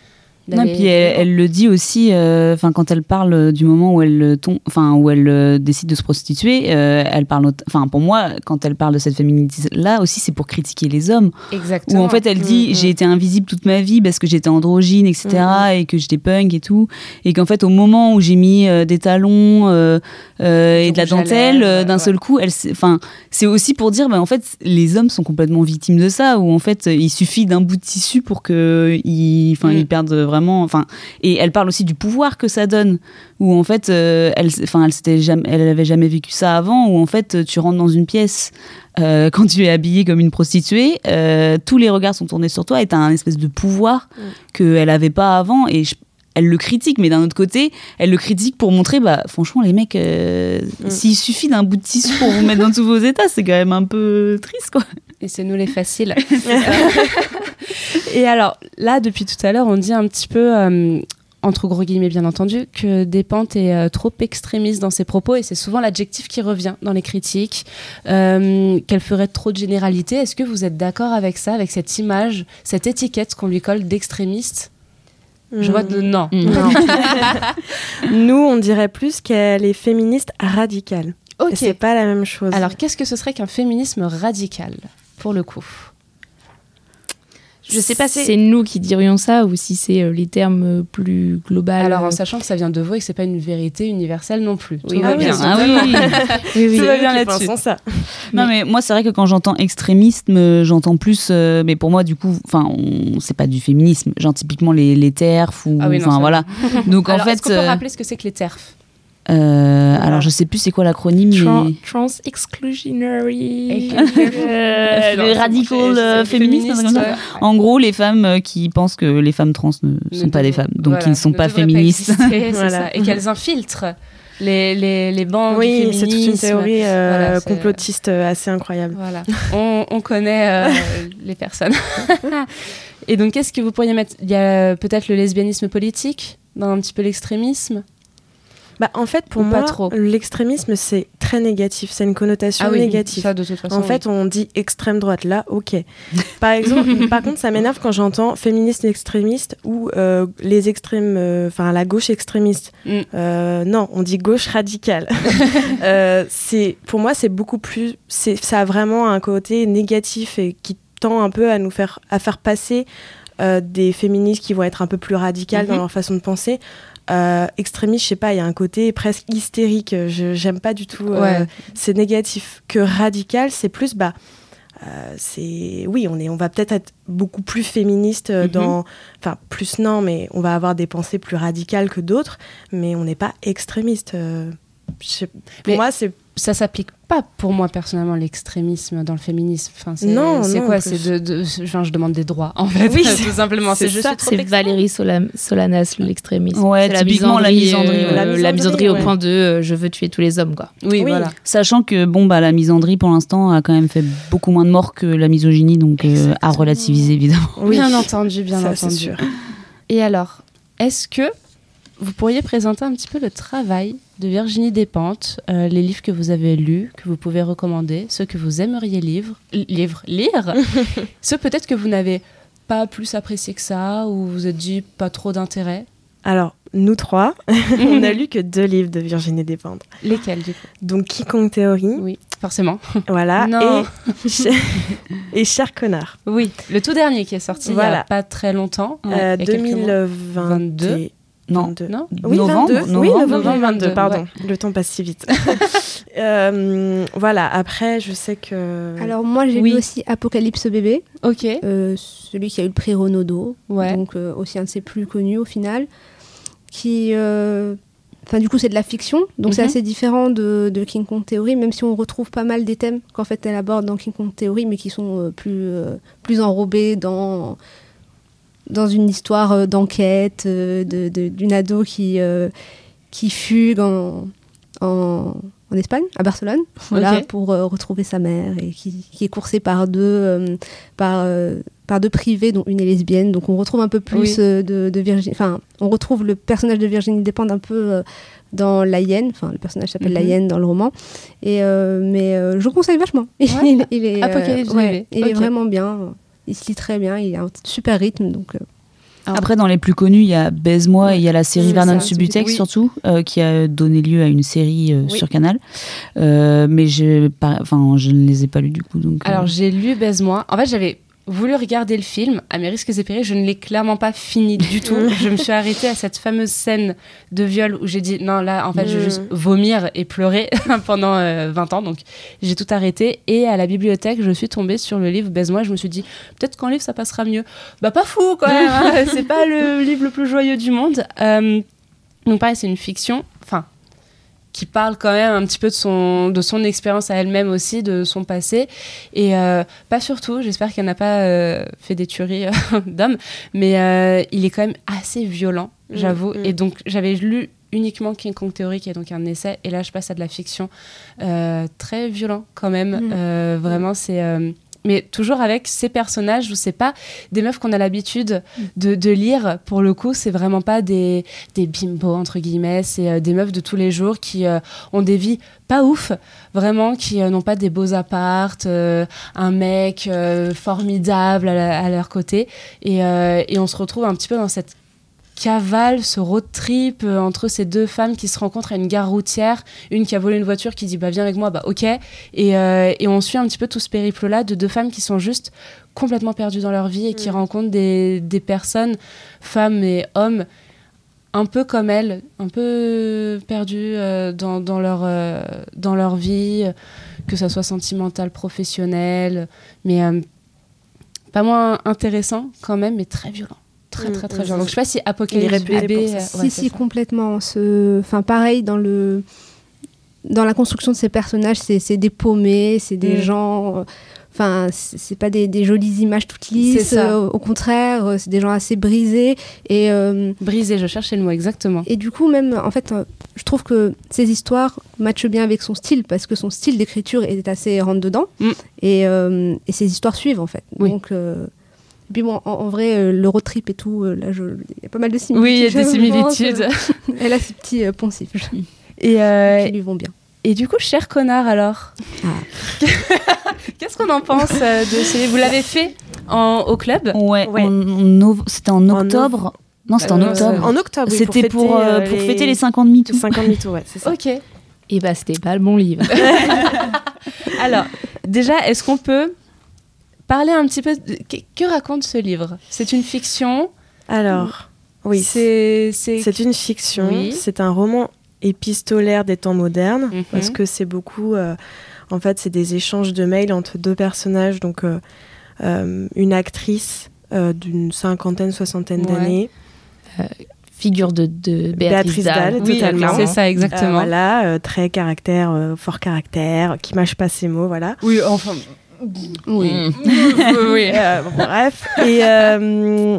Speaker 3: non, puis elle, le dit aussi, euh, enfin quand elle parle du moment où elle enfin où elle euh, décide de se prostituer, euh, elle parle, enfin pour moi, quand elle parle de cette féminité là aussi, c'est pour critiquer les hommes.
Speaker 2: Exactement.
Speaker 3: Où en fait elle dit mm, mm. j'ai été invisible toute ma vie parce que j'étais androgyne, etc. Mm, et que j'étais punk et tout, et qu'en fait au moment où j'ai mis des talons et de la dentelle, d'un seul coup, elle, enfin c'est aussi pour dire, ben en fait les hommes sont complètement victimes de ça, où en fait il suffit d'un bout de tissu pour que ils, enfin ils perdent vraiment enfin, et elle parle aussi du pouvoir que ça donne, où en fait, euh, elle, enfin, elle s'était jamais, elle avait jamais vécu ça avant, où en fait, tu rentres dans une pièce euh, quand tu es habillée comme une prostituée, euh, tous les regards sont tournés sur toi et tu as un espèce de pouvoir mm. qu'elle avait pas avant. Et elle le critique, mais d'un autre côté, elle le critique pour montrer, bah, franchement, les mecs, mm. s'il suffit d'un bout de tissu pour vous mettre dans tous vos états, c'est quand même un peu triste, quoi.
Speaker 2: Et c'est nous les faciles. Et alors, là, depuis tout à l'heure, on dit un petit peu, euh, entre gros guillemets bien entendu, que Despentes est euh, trop extrémiste dans ses propos, et c'est souvent l'adjectif qui revient dans les critiques, euh, qu'elle ferait trop de généralité. Est-ce que vous êtes d'accord avec ça, avec cette image, cette étiquette qu'on lui colle d'extrémiste? Je vois de non. non.
Speaker 4: Nous, on dirait plus qu'elle est féministe radicale. Ok. C'est pas la même chose.
Speaker 2: Alors, qu'est-ce que ce serait qu'un féminisme radical, pour le coup
Speaker 5: je sais pas si c'est nous qui dirions ça ou si c'est euh, les termes euh, plus globaux.
Speaker 2: Alors en sachant que ça vient de vous et que c'est pas une vérité universelle non plus.
Speaker 3: Oui, Tout va bien. Ah oui, oui, oui. Tout va bien là-dessus. ça. Non mais moi c'est vrai que quand j'entends extrémisme, j'entends plus. Euh, mais pour moi du coup, enfin c'est pas du féminisme. Genre typiquement les, les TERF ou ah enfin voilà.
Speaker 2: Donc en fait. Est-ce qu'on peut rappeler ce que c'est que les TERF
Speaker 3: euh, alors je sais plus c'est quoi l'acronyme mais...
Speaker 5: Trans Exclusionary.
Speaker 3: Euh, Radical euh, féministe En gros les femmes qui pensent que les femmes trans ne sont pas des femmes donc qui ne sont pas féministes.
Speaker 2: et qu'elles infiltrent les, les, les bancs
Speaker 4: oui, c'est toute une théorie complotiste assez incroyable.
Speaker 2: Voilà. on, on connaît les personnes. Et donc, qu'est-ce que vous pourriez mettre? Il y a peut-être le lesbianisme politique, dans un petit peu l'extrémisme?
Speaker 4: Bah, en fait, pour moi, l'extrémisme, c'est très négatif. C'est une connotation ah négative. en fait, on dit extrême droite. Là, ok. Par exemple, par contre, ça m'énerve quand j'entends féministe extrémiste ou euh, les extrêmes, euh, enfin la gauche extrémiste. Mm. Euh, non, on dit gauche radicale. c'est, pour moi, c'est beaucoup plus. Ça a vraiment un côté négatif et qui tend un peu à nous faire, à faire passer des féministes qui vont être un peu plus radicales dans mhm. leur façon de penser Euh, extrémiste, je sais pas, il y a un côté presque hystérique. Je j'aime pas du tout. euh. C'est négatif. Que radical, c'est plus bah. euh, c'est oui, on est, on va peut-être être beaucoup plus féministe euh,
Speaker 2: Mhm.
Speaker 4: dans, enfin plus non, mais on va avoir des pensées plus radicales que d'autres, mais on n'est pas extrémiste. euh, je pour
Speaker 2: Mais-
Speaker 4: moi, c'est
Speaker 2: Ça s'applique pas pour moi personnellement l'extrémisme dans le féminisme. Enfin, c'est,
Speaker 4: Non,
Speaker 2: c'est
Speaker 4: non,
Speaker 2: quoi C'est de, de- enfin, je demande des droits en fait,
Speaker 4: Oui,
Speaker 2: tout simplement.
Speaker 4: c'est
Speaker 2: C'est juste
Speaker 4: ça.
Speaker 5: C'est. Valérie Sola- Solanas, l'extrémisme.
Speaker 3: Ouais,
Speaker 5: C'est
Speaker 3: typiquement la misandrie,
Speaker 5: euh.
Speaker 4: La
Speaker 5: la
Speaker 4: misandrie,
Speaker 5: au point de euh, je veux tuer tous les hommes, quoi.
Speaker 2: Oui,
Speaker 4: Oui.
Speaker 2: voilà.
Speaker 3: Sachant que bon bah la misandrie pour l'instant a quand même fait beaucoup moins de morts que la misogynie, donc euh, à relativiser évidemment.
Speaker 4: oui,
Speaker 2: Bien entendu, bien
Speaker 4: ça, c'est
Speaker 2: entendu.
Speaker 4: sûr.
Speaker 2: Et alors, est-ce que vous pourriez présenter un petit peu le travail de Virginie Despentes, euh, les livres que vous avez lus, que vous pouvez recommander, ceux que vous aimeriez livre, livre, lire, ceux peut-être que vous n'avez pas plus apprécié que ça, ou vous êtes dit pas trop d'intérêt
Speaker 4: Alors, nous trois, on a lu que deux livres de Virginie Despentes.
Speaker 2: Lesquels du coup?
Speaker 4: Donc, Quiconque Théorie,
Speaker 2: Oui, forcément.
Speaker 4: voilà,
Speaker 2: Non.
Speaker 4: et, et Cher Connard.
Speaker 2: Oui, le tout dernier qui est sorti il y a pas très longtemps.
Speaker 4: Euh,
Speaker 2: il y a quelques mois.
Speaker 4: 2022.
Speaker 3: Non.
Speaker 4: 22.
Speaker 2: Non
Speaker 4: Oui,
Speaker 3: Novembre,
Speaker 4: 22.
Speaker 3: novembre,
Speaker 4: oui, novembre
Speaker 2: novembre
Speaker 4: 22,
Speaker 2: 22,
Speaker 4: pardon. Le temps passe si vite. Euh, voilà, après, je sais que...
Speaker 6: Alors moi j'ai
Speaker 2: Oui.
Speaker 6: lu aussi Apocalypse bébé,
Speaker 2: Ok,
Speaker 6: euh, celui qui a eu le prix Renaudot,
Speaker 2: ouais.
Speaker 6: donc euh, aussi un de ses plus connus au final, qui, euh, enfin du coup c'est de la fiction, donc c'est
Speaker 2: Mhm.
Speaker 6: assez différent de, de King Kong Theory, même si on retrouve pas mal des thèmes qu'en fait elle aborde dans King Kong Theory, mais qui sont euh, plus euh, plus enrobés dans dans une histoire euh, d'enquête euh, de- d'une ado qui euh, qui fugue en, en en Espagne, à Barcelone, voilà, pour retrouver sa mère et qui, qui est coursée par deux, par, par deux privés, dont une est lesbienne. Donc on retrouve un peu plus
Speaker 2: Oui.
Speaker 6: de, de Virginie. Enfin, on retrouve le personnage de Virginie Despentes un peu dans La Hyène. Enfin, le personnage s'appelle La
Speaker 2: Mhm.
Speaker 6: Hyène dans le roman. Et, euh, mais euh, je vous conseille vachement. il, il est, euh, ouais, il est
Speaker 2: Ok.
Speaker 6: vraiment bien. Il se lit très bien. Il a un super rythme. Donc, euh,
Speaker 3: Après, dans les plus connus, il y a Baise-moi et il y a la série Vernon Subutex
Speaker 6: oui.
Speaker 3: surtout, euh, qui a donné lieu à une série euh,
Speaker 4: Oui.
Speaker 3: sur Canal. Mais je, enfin, je ne les ai pas lus du coup. Donc,
Speaker 2: Alors j'ai lu Baise-moi. En fait, j'avais voulu regarder le film à mes risques et périls. Je ne l'ai clairement pas fini du tout. je me suis arrêtée à cette fameuse scène de viol où j'ai dit non, là, en fait, je vais juste
Speaker 4: Mm.
Speaker 2: vomir et pleurer pendant euh, 20 ans. Donc j'ai tout arrêté. Et à la bibliothèque, je suis tombée sur le livre Baise-moi. Je me suis dit peut-être qu'en livre, ça passera mieux. Bah, pas fou quand même. hein. C'est pas le livre le plus joyeux du monde. Euh, donc pareil, c'est une fiction. Enfin, qui parle quand même un petit peu de son, de son expérience à elle-même aussi, de son passé. Et euh, pas surtout, j'espère qu'elle n'a pas euh, fait des tueries euh, d'hommes, mais euh, il est quand même assez violent,
Speaker 4: Mm,
Speaker 2: j'avoue.
Speaker 4: mm.
Speaker 2: Et donc j'avais lu uniquement King Kong Theory, qui est donc un essai, et là je passe à de la fiction très violent quand même.
Speaker 6: Mm.
Speaker 2: Vraiment, c'est... mais toujours avec ces personnages où c'est pas des meufs qu'on a l'habitude de, lire. Pour le coup, c'est vraiment pas des, des bimbos, entre guillemets. C'est euh, des meufs de tous les jours qui euh, ont des vies pas ouf, vraiment, qui euh, n'ont pas des beaux appartes, un mec formidable à, à leur côté. Et, et on se retrouve un petit peu dans cette cavale, ce road trip euh, entre ces deux femmes qui se rencontrent à une gare routière, une qui a volé une voiture qui dit bah viens avec moi, bah ok, et, euh, et on suit un petit peu tout ce périple-là de deux femmes qui sont juste complètement perdues dans leur vie et qui
Speaker 4: Mm.
Speaker 2: rencontrent des, des personnes, femmes et hommes, un peu comme elles, un peu perdues euh, dans, dans leur, euh, dans leur vie, que ça soit sentimental, professionnel, mais euh, pas moins intéressant quand même, mais très violent. Très,
Speaker 4: Mm,
Speaker 2: très, très
Speaker 4: mm,
Speaker 2: violent.
Speaker 4: c'est
Speaker 2: Donc, je sais pas si Apocalypse
Speaker 4: ça.
Speaker 2: euh,
Speaker 6: si,
Speaker 2: ouais,
Speaker 6: si, complètement. Ce... Enfin, pareil, dans le. Dans la construction de ces personnages, c'est c'est des paumés, c'est des
Speaker 2: Mm.
Speaker 6: gens. euh, Enfin, c'est c'est pas des, des jolies images toutes
Speaker 2: C'est
Speaker 6: lisses.
Speaker 2: ça.
Speaker 6: euh, au contraire, euh, c'est des gens assez brisés. Et, euh,
Speaker 2: Brisé, je cherchais le mot exactement.
Speaker 6: et du coup, même, en fait, euh, je trouve que ces histoires matchent bien avec son style, parce que son style d'écriture est assez rentre-dedans.
Speaker 2: Mm.
Speaker 6: Et, euh, et ces histoires suivent, en fait.
Speaker 2: Oui.
Speaker 6: Donc. Et puis bon, en, en vrai, euh, le road trip et tout, euh, là, il y a pas mal de similitudes.
Speaker 2: Oui, il y a des similitudes.
Speaker 6: Elle a ses petits euh, poncifs
Speaker 2: Et, euh,
Speaker 6: qui lui vont bien.
Speaker 2: et du coup, cher connard, alors
Speaker 6: Ah.
Speaker 2: Qu'est-ce qu'on en pense euh, de ce livre Vous l'avez fait en, au club
Speaker 3: Ouais,
Speaker 4: Ouais.
Speaker 3: c'était en
Speaker 4: En
Speaker 3: octobre. Non, c'était en octobre.
Speaker 4: En octobre, oui,
Speaker 3: C'était pour,
Speaker 4: fêter,
Speaker 3: euh,
Speaker 4: euh,
Speaker 3: pour fêter les 50
Speaker 4: les
Speaker 3: MeToo.
Speaker 4: 50 mythos, ouais, c'est ça.
Speaker 2: Ok.
Speaker 5: Et bah, c'était pas le bon livre.
Speaker 2: Alors, déjà, est-ce qu'on peut parler un petit peu de... Que, que raconte ce livre? C'est une fiction?
Speaker 4: Alors, Oui,
Speaker 2: c'est
Speaker 4: une fiction. C'est un roman épistolaire des temps modernes
Speaker 2: Mhm.
Speaker 4: parce que c'est beaucoup. euh, en fait, c'est des échanges de mails entre deux personnages. Donc, euh, euh, une actrice euh, d'une cinquantaine, soixantaine
Speaker 2: Ouais.
Speaker 4: d'années.
Speaker 5: Figure de, de Béatrice,
Speaker 4: Béatrice
Speaker 5: Dalle.
Speaker 4: Dalle,
Speaker 2: oui,
Speaker 4: totalement.
Speaker 2: c'est ça
Speaker 4: Euh,
Speaker 2: exactement.
Speaker 4: voilà, euh, très caractère, euh, fort caractère, qui mâche pas ses mots, voilà.
Speaker 2: Oui, enfin.
Speaker 6: Oui.
Speaker 2: oui.
Speaker 4: Euh, bref. Et, euh,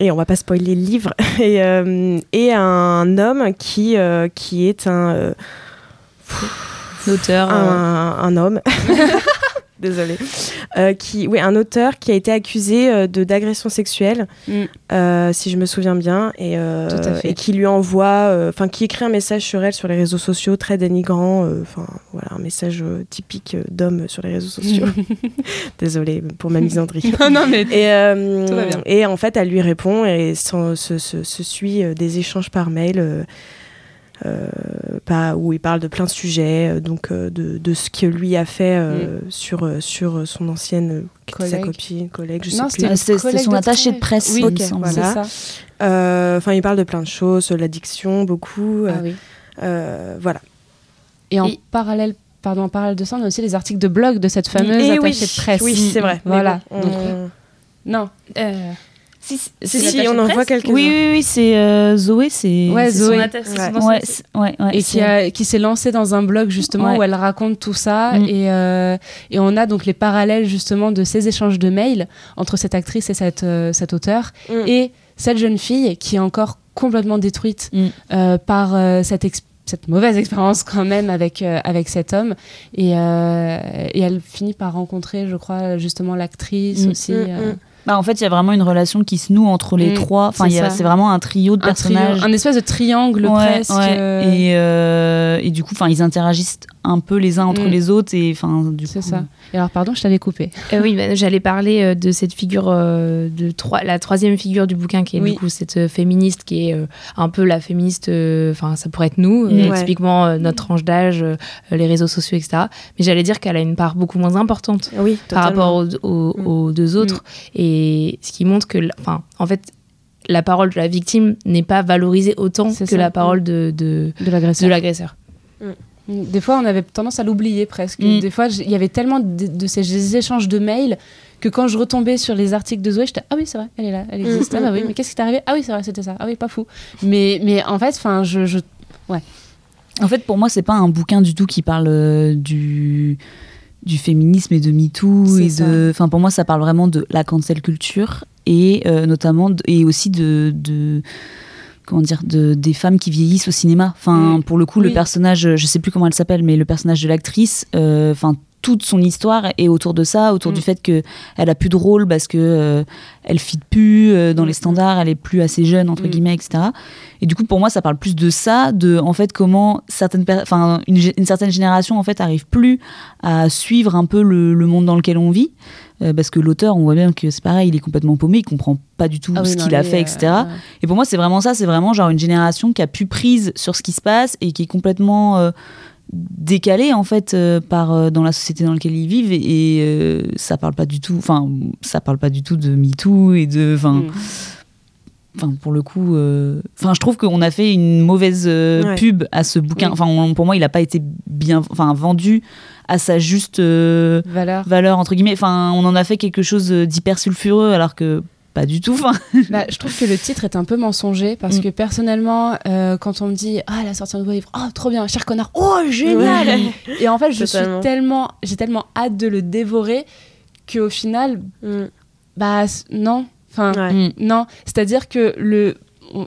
Speaker 4: et on va pas spoiler le livre. Et, euh, et un homme qui, euh, qui est un, un, un homme. Désolée. Euh, qui, oui, un auteur qui a été accusé euh, de d'agression sexuelle,
Speaker 2: Mm.
Speaker 4: euh, si je me souviens bien, et, qui lui envoie, enfin, qui écrit un message sur elle sur les réseaux sociaux très dénigrant, enfin, voilà, un message typique d'homme sur les réseaux sociaux. Désolée pour ma misandrie.
Speaker 2: non, non, mais.
Speaker 4: Et,
Speaker 2: Tout va bien.
Speaker 4: et en fait, elle lui répond et se, se- se suit des échanges par mail pas, où il parle de plein de sujets, euh, donc euh, de, de ce que lui a fait euh, sur, euh, sur son ancienne euh, sa
Speaker 2: Mm. Collègue.
Speaker 4: copine, collègue, je
Speaker 2: Non,
Speaker 4: sais plus.
Speaker 2: c'était-
Speaker 3: Euh, C'était son
Speaker 2: de
Speaker 3: attaché de presse,
Speaker 2: Oui,
Speaker 3: il me
Speaker 4: ok,
Speaker 3: semble.
Speaker 4: voilà.
Speaker 2: C'est ça.
Speaker 4: Euh, Enfin, il parle de plein de choses, l'addiction, beaucoup.
Speaker 2: Ah
Speaker 4: euh,
Speaker 2: oui.
Speaker 4: euh, voilà.
Speaker 2: Et en
Speaker 5: Et-
Speaker 2: parallèle, pardon, en parallèle de ça, on a aussi les articles de blog de cette fameuse
Speaker 4: Et
Speaker 2: attachée de presse.
Speaker 4: Oui, c'est vrai.
Speaker 2: Voilà.
Speaker 4: Bon,
Speaker 2: Donc,
Speaker 4: on-
Speaker 2: Non.
Speaker 5: euh,
Speaker 4: Si, on en voit quelques-uns.
Speaker 3: Oui, oui, oui, c'est euh, Zoé, c'est.
Speaker 2: Ouais, Zoé.
Speaker 5: son
Speaker 4: Ouais.
Speaker 5: son
Speaker 3: Ouais,
Speaker 2: et qui, a, qui s'est lancée dans un blog justement
Speaker 3: Ouais.
Speaker 2: où elle raconte tout ça
Speaker 3: Mm.
Speaker 2: et, euh, et on a donc les parallèles justement de ces échanges de mails entre cette actrice et cette, euh, cet auteur
Speaker 4: Mm.
Speaker 2: et cette jeune fille qui est encore complètement détruite
Speaker 3: Mm.
Speaker 2: euh, par euh, cette, cette mauvaise expérience quand même avec, euh, avec cet homme et, euh, et elle finit par rencontrer je crois justement l'actrice aussi euh.
Speaker 3: Bah, en fait, il y a vraiment une relation qui se noue entre les
Speaker 2: Mm,
Speaker 3: trois. Enfin,
Speaker 2: c'est
Speaker 3: il y a-
Speaker 2: ça.
Speaker 3: c'est vraiment un trio de
Speaker 2: un, trio-
Speaker 3: personnages.
Speaker 2: un espèce de triangle
Speaker 3: Ouais,
Speaker 2: presque
Speaker 3: ouais.
Speaker 2: euh,
Speaker 3: Et, euh, et du coup, enfin, ils interagissent un peu les uns entre
Speaker 2: Mm.
Speaker 3: les autres. Et enfin, du
Speaker 2: c'est
Speaker 3: coup,
Speaker 2: ça et alors pardon je t'avais coupé
Speaker 5: Euh, oui, bah, j'allais parler euh, de cette figure, euh, de trois, la troisième figure du bouquin, qui est
Speaker 2: Oui.
Speaker 5: du coup cette euh, féministe qui est euh, un peu la féministe, euh, enfin ça pourrait être nous, euh,
Speaker 4: Mm. Ouais.
Speaker 5: typiquement euh, notre tranche d'âge, euh, les réseaux sociaux, etc. Mais j'allais dire qu'elle a une part beaucoup moins importante
Speaker 4: Oui,
Speaker 5: par rapport aux, aux-
Speaker 4: Mm.
Speaker 5: aux deux autres, et ce qui montre que, enfin, en fait, la parole de la victime n'est pas valorisée autant
Speaker 2: C'est
Speaker 5: que
Speaker 2: ça.
Speaker 5: la parole de, de,
Speaker 2: de l'agresseur
Speaker 5: de l'agresseur.
Speaker 2: Des fois, on avait tendance à l'oublier presque.
Speaker 3: Mm.
Speaker 2: Des fois, il y avait tellement de, de ces échanges de mails que quand je retombais sur les articles de Zoé, j'étais ah oui c'est vrai, elle est là, elle existe.
Speaker 4: Mm,
Speaker 2: ah bah oui,
Speaker 4: mm.
Speaker 2: mais qu'est-ce qui t'est arrivé? Ah oui c'est vrai, c'était ça. Ah oui pas fou. Mais mais en fait, enfin je, je
Speaker 3: En fait, pour moi, c'est pas un bouquin du tout qui parle euh, du du féminisme et de MeToo et
Speaker 2: ça.
Speaker 3: de. Enfin, pour moi, ça parle vraiment de la cancel culture et euh, notamment de- et aussi de, de comment dire de des femmes qui vieillissent au cinéma. Enfin,
Speaker 2: Mm.
Speaker 3: pour le coup, le personnage, je sais plus comment elle s'appelle, mais le personnage de l'actrice, euh, enfin. toute son histoire est autour de ça, autour
Speaker 2: Mm.
Speaker 3: du fait que elle a plus de rôle parce que euh, elle fit plus euh, dans
Speaker 2: Mm.
Speaker 3: les standards, elle est plus assez jeune entre
Speaker 2: Mm.
Speaker 3: guillemets, etc. Et du coup, pour moi, ça parle plus de ça, de en fait comment certaines, enfin une, certaine génération en fait arrive plus à suivre un peu le, le monde dans lequel on vit, Euh, parce que l'auteur, on voit bien que c'est pareil, il est complètement paumé, il comprend pas du tout
Speaker 2: Ah oui,
Speaker 3: ce qu'il a fait,
Speaker 2: euh,
Speaker 3: etc.
Speaker 2: ouais.
Speaker 3: Et pour moi, c'est vraiment ça, c'est vraiment genre une génération qui a pu prise sur ce qui se passe et qui est complètement euh, décalée en fait euh, par euh, dans la société dans laquelle ils vivent et, et, euh, ça parle pas du tout, enfin ça parle pas du tout de MeToo et de, enfin
Speaker 2: Mm.
Speaker 3: enfin pour le coup euh, enfin je trouve qu'on a fait une mauvaise euh,
Speaker 4: Ouais.
Speaker 3: pub à ce bouquin enfin pour moi il a pas été bien enfin vendu à sa juste euh,
Speaker 2: Valeur.
Speaker 3: valeur entre guillemets enfin on en a fait quelque chose d'hyper sulfureux alors que pas du tout
Speaker 2: Bah, je trouve que le titre est un peu mensonger parce
Speaker 3: Mm.
Speaker 2: que personnellement, euh, quand on me dit ah elle a sorti un nouveau livre, oh trop bien, cher connard, oh génial.
Speaker 4: Ouais.
Speaker 2: Et en fait, je
Speaker 4: Totalement.
Speaker 2: suis tellement, j'ai tellement hâte de le dévorer qu'au final,
Speaker 4: Mm.
Speaker 2: bah non, enfin
Speaker 4: Ouais.
Speaker 3: Mm.
Speaker 2: non. C'est-à-dire que le,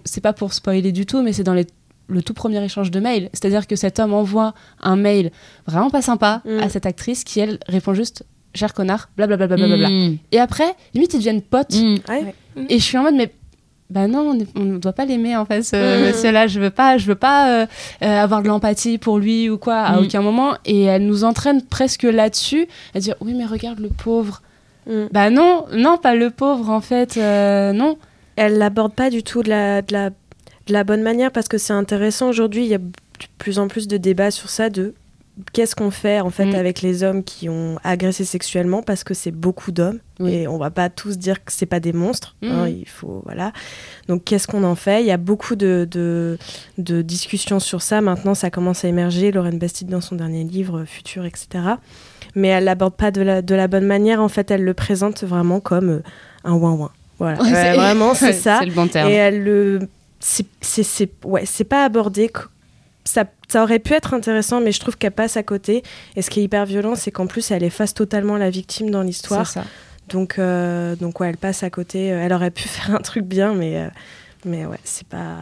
Speaker 2: c'est pas pour spoiler du tout, mais c'est dans les le tout premier échange de mail. C'est-à-dire que cet homme envoie un mail vraiment pas sympa
Speaker 4: Mm.
Speaker 2: à cette actrice qui, elle, répond juste cher connard, blablabla. Bla, bla, bla, bla.
Speaker 3: Mm.
Speaker 2: Et après, limite, ils deviennent potes.
Speaker 3: Mm.
Speaker 4: Ouais.
Speaker 2: Et je suis en mode, mais bah non, on ne doit pas l'aimer en fait, ce
Speaker 4: Mhm.
Speaker 2: monsieur-là. Je veux pas, je veux pas euh, euh, avoir de l'empathie pour lui ou quoi, à aucun moment. Et elle nous entraîne presque là-dessus, à dire, oui, mais regarde le pauvre.
Speaker 4: Mm.
Speaker 2: Bah non, non, pas le pauvre en fait, euh, non.
Speaker 4: Elle l'aborde pas du tout de la, de, la, de la bonne manière parce que c'est intéressant aujourd'hui. Il y a de plus en plus de débats sur ça de qu'est-ce qu'on fait en fait mm. avec les hommes qui ont agressé sexuellement parce que c'est beaucoup d'hommes et on va pas tous dire que c'est pas des monstres. Mm. Hein, il faut voilà. Donc qu'est-ce qu'on en fait? Il y a beaucoup de, de, de, discussions sur ça. Maintenant, ça commence à émerger. Lorraine Bastide dans son dernier livre Futur, etc. Mais elle l'aborde pas de la, de la bonne manière. En fait, elle le présente vraiment comme euh, un ouin ouin. Voilà, vraiment c'est ça.
Speaker 2: c'est le bon terme.
Speaker 4: Et elle le c'est ouais, c'est pas abordé ça, ça, aurait pu être intéressant, mais je trouve qu'elle passe à côté. Et ce qui est hyper violent, c'est qu'en plus, elle efface totalement la victime dans l'histoire. Donc, euh, donc ouais, elle passe à côté. Elle aurait pu faire un truc bien, mais, euh, mais ouais, c'est pas.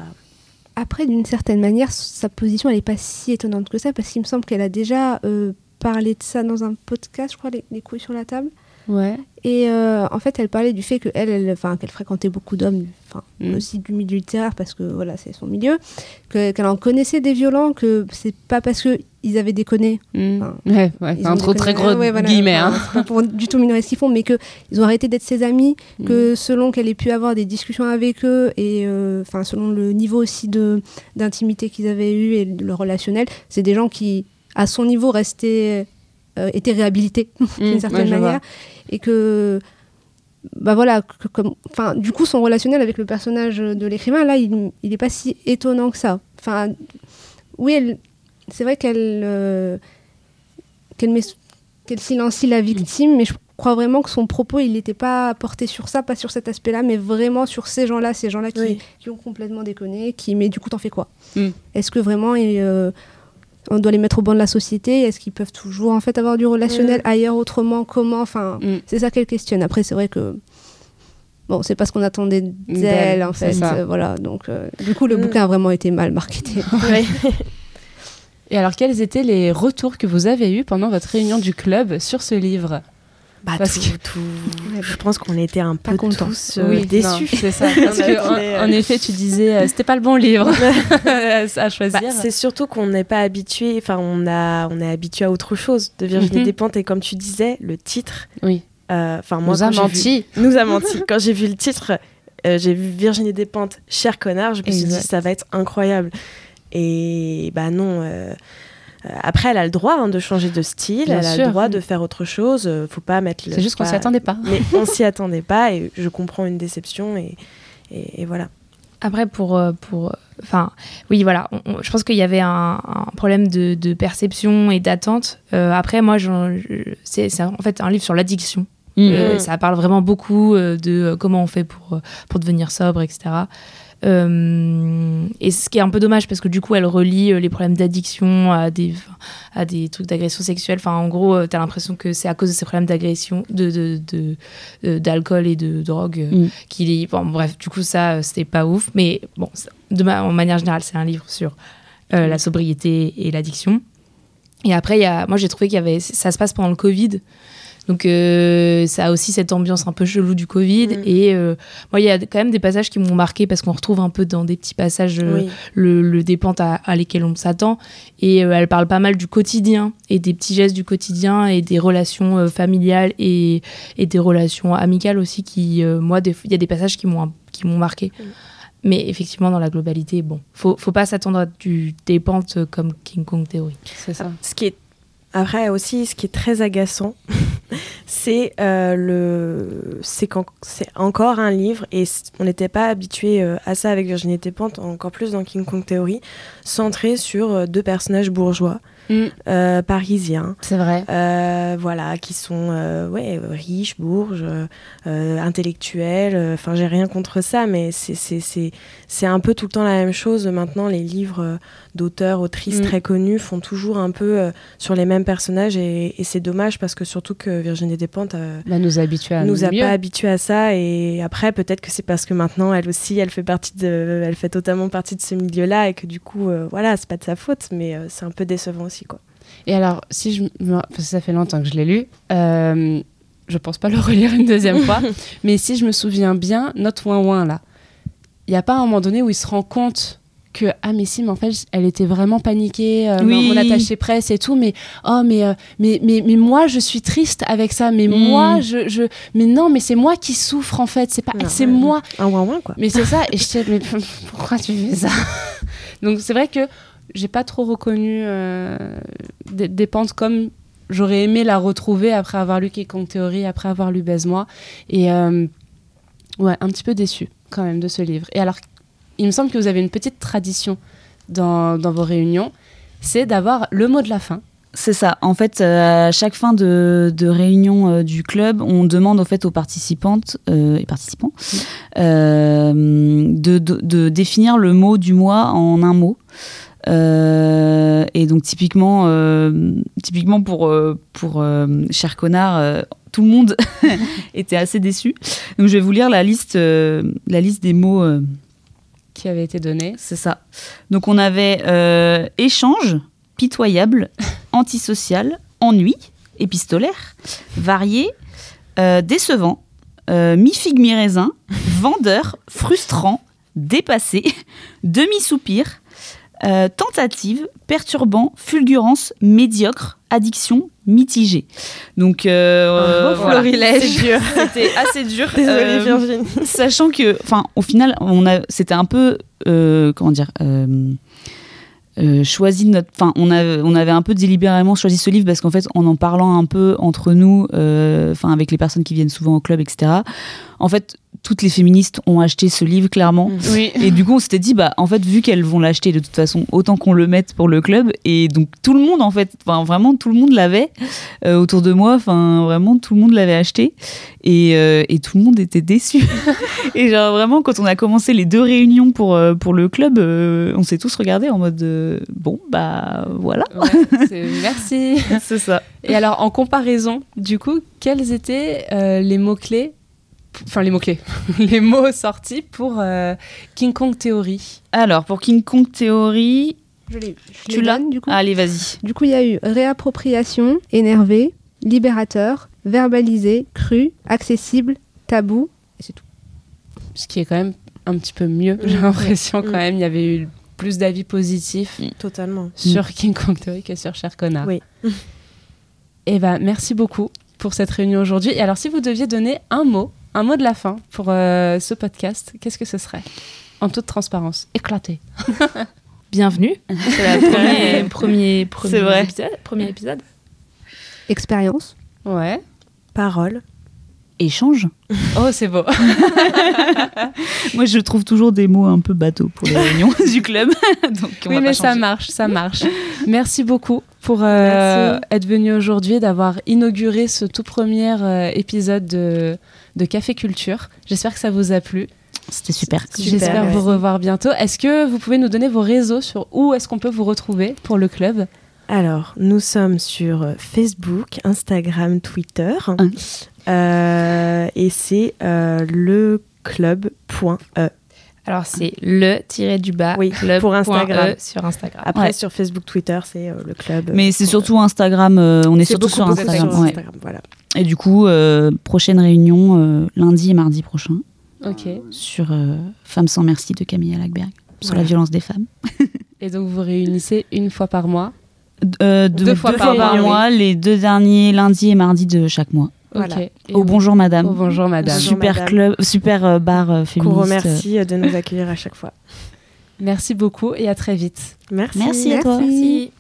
Speaker 6: Après, d'une certaine manière, sa position, elle n'est pas si étonnante que ça, parce qu'il me semble qu'elle a déjà euh, parlé de ça dans un podcast, je crois, les, les couilles sur la table.
Speaker 2: Ouais.
Speaker 6: Et euh, en fait, elle parlait du fait qu'elle, elle, enfin, qu'elle fréquentait beaucoup d'hommes, enfin, mm. aussi du milieu littéraire, parce que voilà, c'est son milieu, qu'elle en connaissait des violents, que c'est pas parce qu'ils avaient déconné.
Speaker 2: Mm. ouais, ouais, entre très gros guillemets. Hein.
Speaker 6: C'est pas pour du tout minorer ce qu'ils font, mais qu'ils ont arrêté d'être ses amis, mm. que selon qu'elle ait pu avoir des discussions avec eux, et euh, enfin, selon le niveau aussi de, d'intimité qu'ils avaient eu et le relationnel, c'est des gens qui, à son niveau, restaient. Euh, réhabilités d'une certaine manière et que bah voilà, comme, enfin, du coup, son relationnel avec le personnage de l'écrivain, là, il n'est pas si étonnant que ça. Enfin, oui, c'est vrai qu'elle euh, qu'elle qu'elle silencie la victime, mais je crois vraiment que son propos, il n'était pas porté sur ça, pas sur cet aspect-là, mais vraiment sur ces gens-là, ces gens-là qui, qui, ont complètement déconné, qui, mais du coup, t'en fais quoi? Mm. Est-ce que vraiment, il, euh, on doit les mettre au banc de la société Est-ce qu'ils peuvent toujours en fait avoir du relationnel mm. ailleurs autrement Comment Enfin, mm. c'est ça qu'elle questionne. Après, c'est vrai que bon, c'est pas ce qu'on attendait d'elle en fait. Euh, voilà, donc euh, du coup, le mm. bouquin a vraiment été mal marketé.
Speaker 2: Et alors, quels étaient les retours que vous avez eus pendant votre réunion du club sur ce livre?
Speaker 4: Bah, parce que tout, je pense qu'on était un peu tous euh, déçus.
Speaker 2: C'est ça. Parce que, en, effet, tu disais, euh, c'était pas le bon livre à choisir. Bah,
Speaker 4: c'est surtout qu'on n'est pas habitué, enfin, on, a, on est habitué à autre chose de Virginie mm Despentes. Et comme tu disais, le titre.
Speaker 2: Oui.
Speaker 4: Euh, enfin, moi,
Speaker 2: nous a menti.
Speaker 4: nous a menti. quand j'ai vu le titre, j'ai vu Virginie Despentes, cher connard, je me suis dit, ça va être incroyable. Et bah non. Euh, après, elle a le droit hein, de changer de style, elle a le droit de faire autre chose. Euh, faut pas mettre.
Speaker 2: C'est juste qu'on s'y attendait pas.
Speaker 4: Mais on s'y attendait pas et je comprends une déception et, et, voilà.
Speaker 5: Après, pour, euh, pour, enfin, oui, voilà. je pense qu'il y avait un, problème de, de, perception et d'attente. après, moi, c'est en fait un livre sur l'addiction. Mmh. ça parle vraiment beaucoup de comment on fait pour, pour devenir sobre, etc. Euh, et ce qui est un peu dommage parce que du coup, elle relie euh, les problèmes d'addiction à des, à des trucs d'agression sexuelle. Enfin, en gros, euh, tu as l'impression que c'est à cause de ces problèmes d'agression, d'alcool de, de, d'alcool et de drogue mm. qu'il est. Bon, bref, du coup, ça, c'était pas ouf. Mais bon, de en manière générale, c'est un livre sur la sobriété et l'addiction. Et après, y a, moi, j'ai trouvé qu'il y avait. Ça se passe pendant le Covid. Donc euh, ça a aussi cette ambiance un peu chelou du Covid. Mm. Et euh, moi, il y a quand même des passages qui m'ont marqué parce qu'on retrouve un peu dans des petits passages euh, le, le dépente à, lesquels on s'attend. Et elle parle pas mal du quotidien et des petits gestes du quotidien et des relations familiales et, et, des relations amicales aussi qui, moi, il y a des passages qui m'ont qui m'ont marqué. Mm. Mais effectivement, dans la globalité, bon, faut, faut pas s'attendre à du dépente comme King Kong Theory.
Speaker 4: C'est ça. Ce qui est après aussi, ce qui est très agaçant, c'est euh, le, c'est encore un livre et on n'était pas habitué euh, à ça avec Virginie Despentes, encore plus dans King Kong Theory, centré sur euh, deux personnages bourgeois Mm. Euh, parisiens.
Speaker 2: C'est vrai.
Speaker 4: Euh, voilà, qui sont euh, ouais, riches, bourges, intellectuels. Enfin, j'ai rien contre ça, mais c'est un peu tout le temps la même chose. Maintenant, les livres d'auteurs, autrices mm. très connus font toujours un peu sur les mêmes personnages et, c'est dommage parce que surtout que Virginie Despentes
Speaker 2: bah, nous
Speaker 4: nous a pas habitués à ça et après peut-être que c'est parce que maintenant elle aussi elle fait partie de elle fait totalement partie de ce milieu là et que du coup voilà c'est pas de sa faute mais c'est un peu décevant aussi quoi.
Speaker 2: Et alors, si je ça fait longtemps que je l'ai lu, euh, je pense pas le relire une deuxième fois, mais si je me souviens bien, notre ouin ouin là, il n'y a pas un moment donné où il se rend compte que ah mais si mais en fait elle était vraiment paniquée euh, mon attaché presse et tout mais oh mais, euh, mais, mais mais moi je suis triste avec ça mais mm. moi je, je mais non mais c'est moi qui souffre en fait c'est pas c'est moi.
Speaker 4: Un ouin ouin quoi.
Speaker 2: Mais c'est ça et je mais pourquoi tu fais ça? Donc c'est vrai que j'ai pas trop reconnu des, des, pentes comme j'aurais aimé la retrouver après avoir lu King Theory, après avoir lu Baise-moi. Et ouais, un petit peu déçue quand même de ce livre. Et alors, il me semble que vous avez une petite tradition dans, dans vos réunions, c'est d'avoir le mot de la fin.
Speaker 3: C'est ça. En fait, euh, à chaque fin de, de réunion euh, du club, on demande au fait aux participantes euh, et participants de, de, définir le mot du mois en un mot. Et donc typiquement, typiquement pour pour cher connard, tout le monde était assez déçu. Donc je vais vous lire la liste la liste des mots
Speaker 2: qui avaient été donnés.
Speaker 3: C'est ça. Donc on avait échange, pitoyable, antisocial, ennui, épistolaire, varié, euh, décevant, euh, mi-figue, mi-raisin, vendeur, frustrant, dépassé, demi-soupir, euh, tentative, perturbant, fulgurance, médiocre, addiction, mitigé. Donc,
Speaker 2: euh,
Speaker 3: C'était assez dur.
Speaker 4: Désolée, Virginie.
Speaker 3: Sachant que, enfin, au final, on a, c'était un peu, comment dire euh, choisi notre. Enfin, on, avait, on avait un peu délibérément choisi ce livre parce qu'en fait, en en parlant un peu entre nous, euh, enfin, avec les personnes qui viennent souvent au club, etc., en fait, toutes les féministes ont acheté ce livre clairement.
Speaker 2: Mm. Oui.
Speaker 3: Et du coup, on s'était dit, bah, en fait, vu qu'elles vont l'acheter de toute façon, autant qu'on le mette pour le club. Et donc, tout le monde, en fait, enfin, vraiment, tout le monde l'avait euh, autour de moi. Enfin, vraiment, tout le monde l'avait acheté. Et, euh, et, tout le monde était déçu. et genre, vraiment, quand on a commencé les deux réunions pour, euh, pour le club, on s'est tous regardés en mode, bon, bah, voilà.
Speaker 2: merci.
Speaker 3: C'est ça.
Speaker 2: Et alors, en comparaison, du coup, quels étaient les mots-clés enfin les mots-clés, les mots sortis pour euh, King Kong Theory.
Speaker 3: Alors, pour King Kong Theory,
Speaker 6: je tu l'as du coup
Speaker 3: Allez, vas-y.
Speaker 6: Du coup, il y a eu réappropriation, énervé, libérateur, verbalisé, cru, accessible, tabou, et c'est tout.
Speaker 2: Ce qui est quand même un petit peu mieux, j'ai l'impression quand même. Il y avait eu plus d'avis positifs
Speaker 4: Totalement.
Speaker 2: sur King Kong Theory que sur Cher Connard.
Speaker 4: Oui.
Speaker 2: Et eh ben, merci beaucoup pour cette réunion aujourd'hui. Et alors, si vous deviez donner un mot un mot de la fin pour euh, ce podcast, qu'est-ce que ce serait? En toute transparence, éclaté.
Speaker 5: Bienvenue. C'est le premier, premier,
Speaker 3: vrai.
Speaker 5: Épisode, premier épisode.
Speaker 6: Expérience.
Speaker 2: Ouais.
Speaker 4: Parole.
Speaker 3: Échange.
Speaker 2: Oh, c'est beau.
Speaker 3: Moi, je trouve toujours des mots un peu bateaux pour les réunions du club.
Speaker 2: Donc, oui, mais ça marche, ça marche. Merci beaucoup pour euh, être venu aujourd'hui, d'avoir inauguré ce tout premier euh, épisode de de Café Culture. J'espère que ça vous a plu.
Speaker 3: C'était super.
Speaker 2: J'espère vous revoir bientôt. Est-ce que vous pouvez nous donner vos réseaux sur où est-ce qu'on peut vous retrouver pour le club?
Speaker 4: Alors, nous sommes sur Facebook, Instagram, Twitter. Et c'est euh, le club.e.
Speaker 5: Alors, c'est le du bas
Speaker 4: oui,
Speaker 5: club
Speaker 4: pour Instagram.
Speaker 5: E sur Instagram.
Speaker 4: Après, sur Facebook, Twitter, c'est euh, le club.
Speaker 3: Mais c'est surtout Instagram. on est, surtout sur Instagram. Sur Instagram
Speaker 4: voilà.
Speaker 3: Et du coup, euh, prochaine réunion euh, lundi et mardi prochain.
Speaker 2: Ok.
Speaker 3: Sur euh, Femmes sans merci de Camille Lackberg, sur la violence des femmes.
Speaker 2: et donc vous réunissez une fois par mois
Speaker 3: deux, fois, par, mois, les deux derniers lundis et mardis de chaque mois.
Speaker 2: Voilà.
Speaker 3: Au bonjour madame.
Speaker 2: Au bonjour madame.
Speaker 3: Super club, super bar féministe.
Speaker 4: Qu'on remercie de nous accueillir à chaque fois.
Speaker 2: Merci beaucoup et à très vite.
Speaker 4: Merci.
Speaker 3: Merci à toi.
Speaker 5: Merci.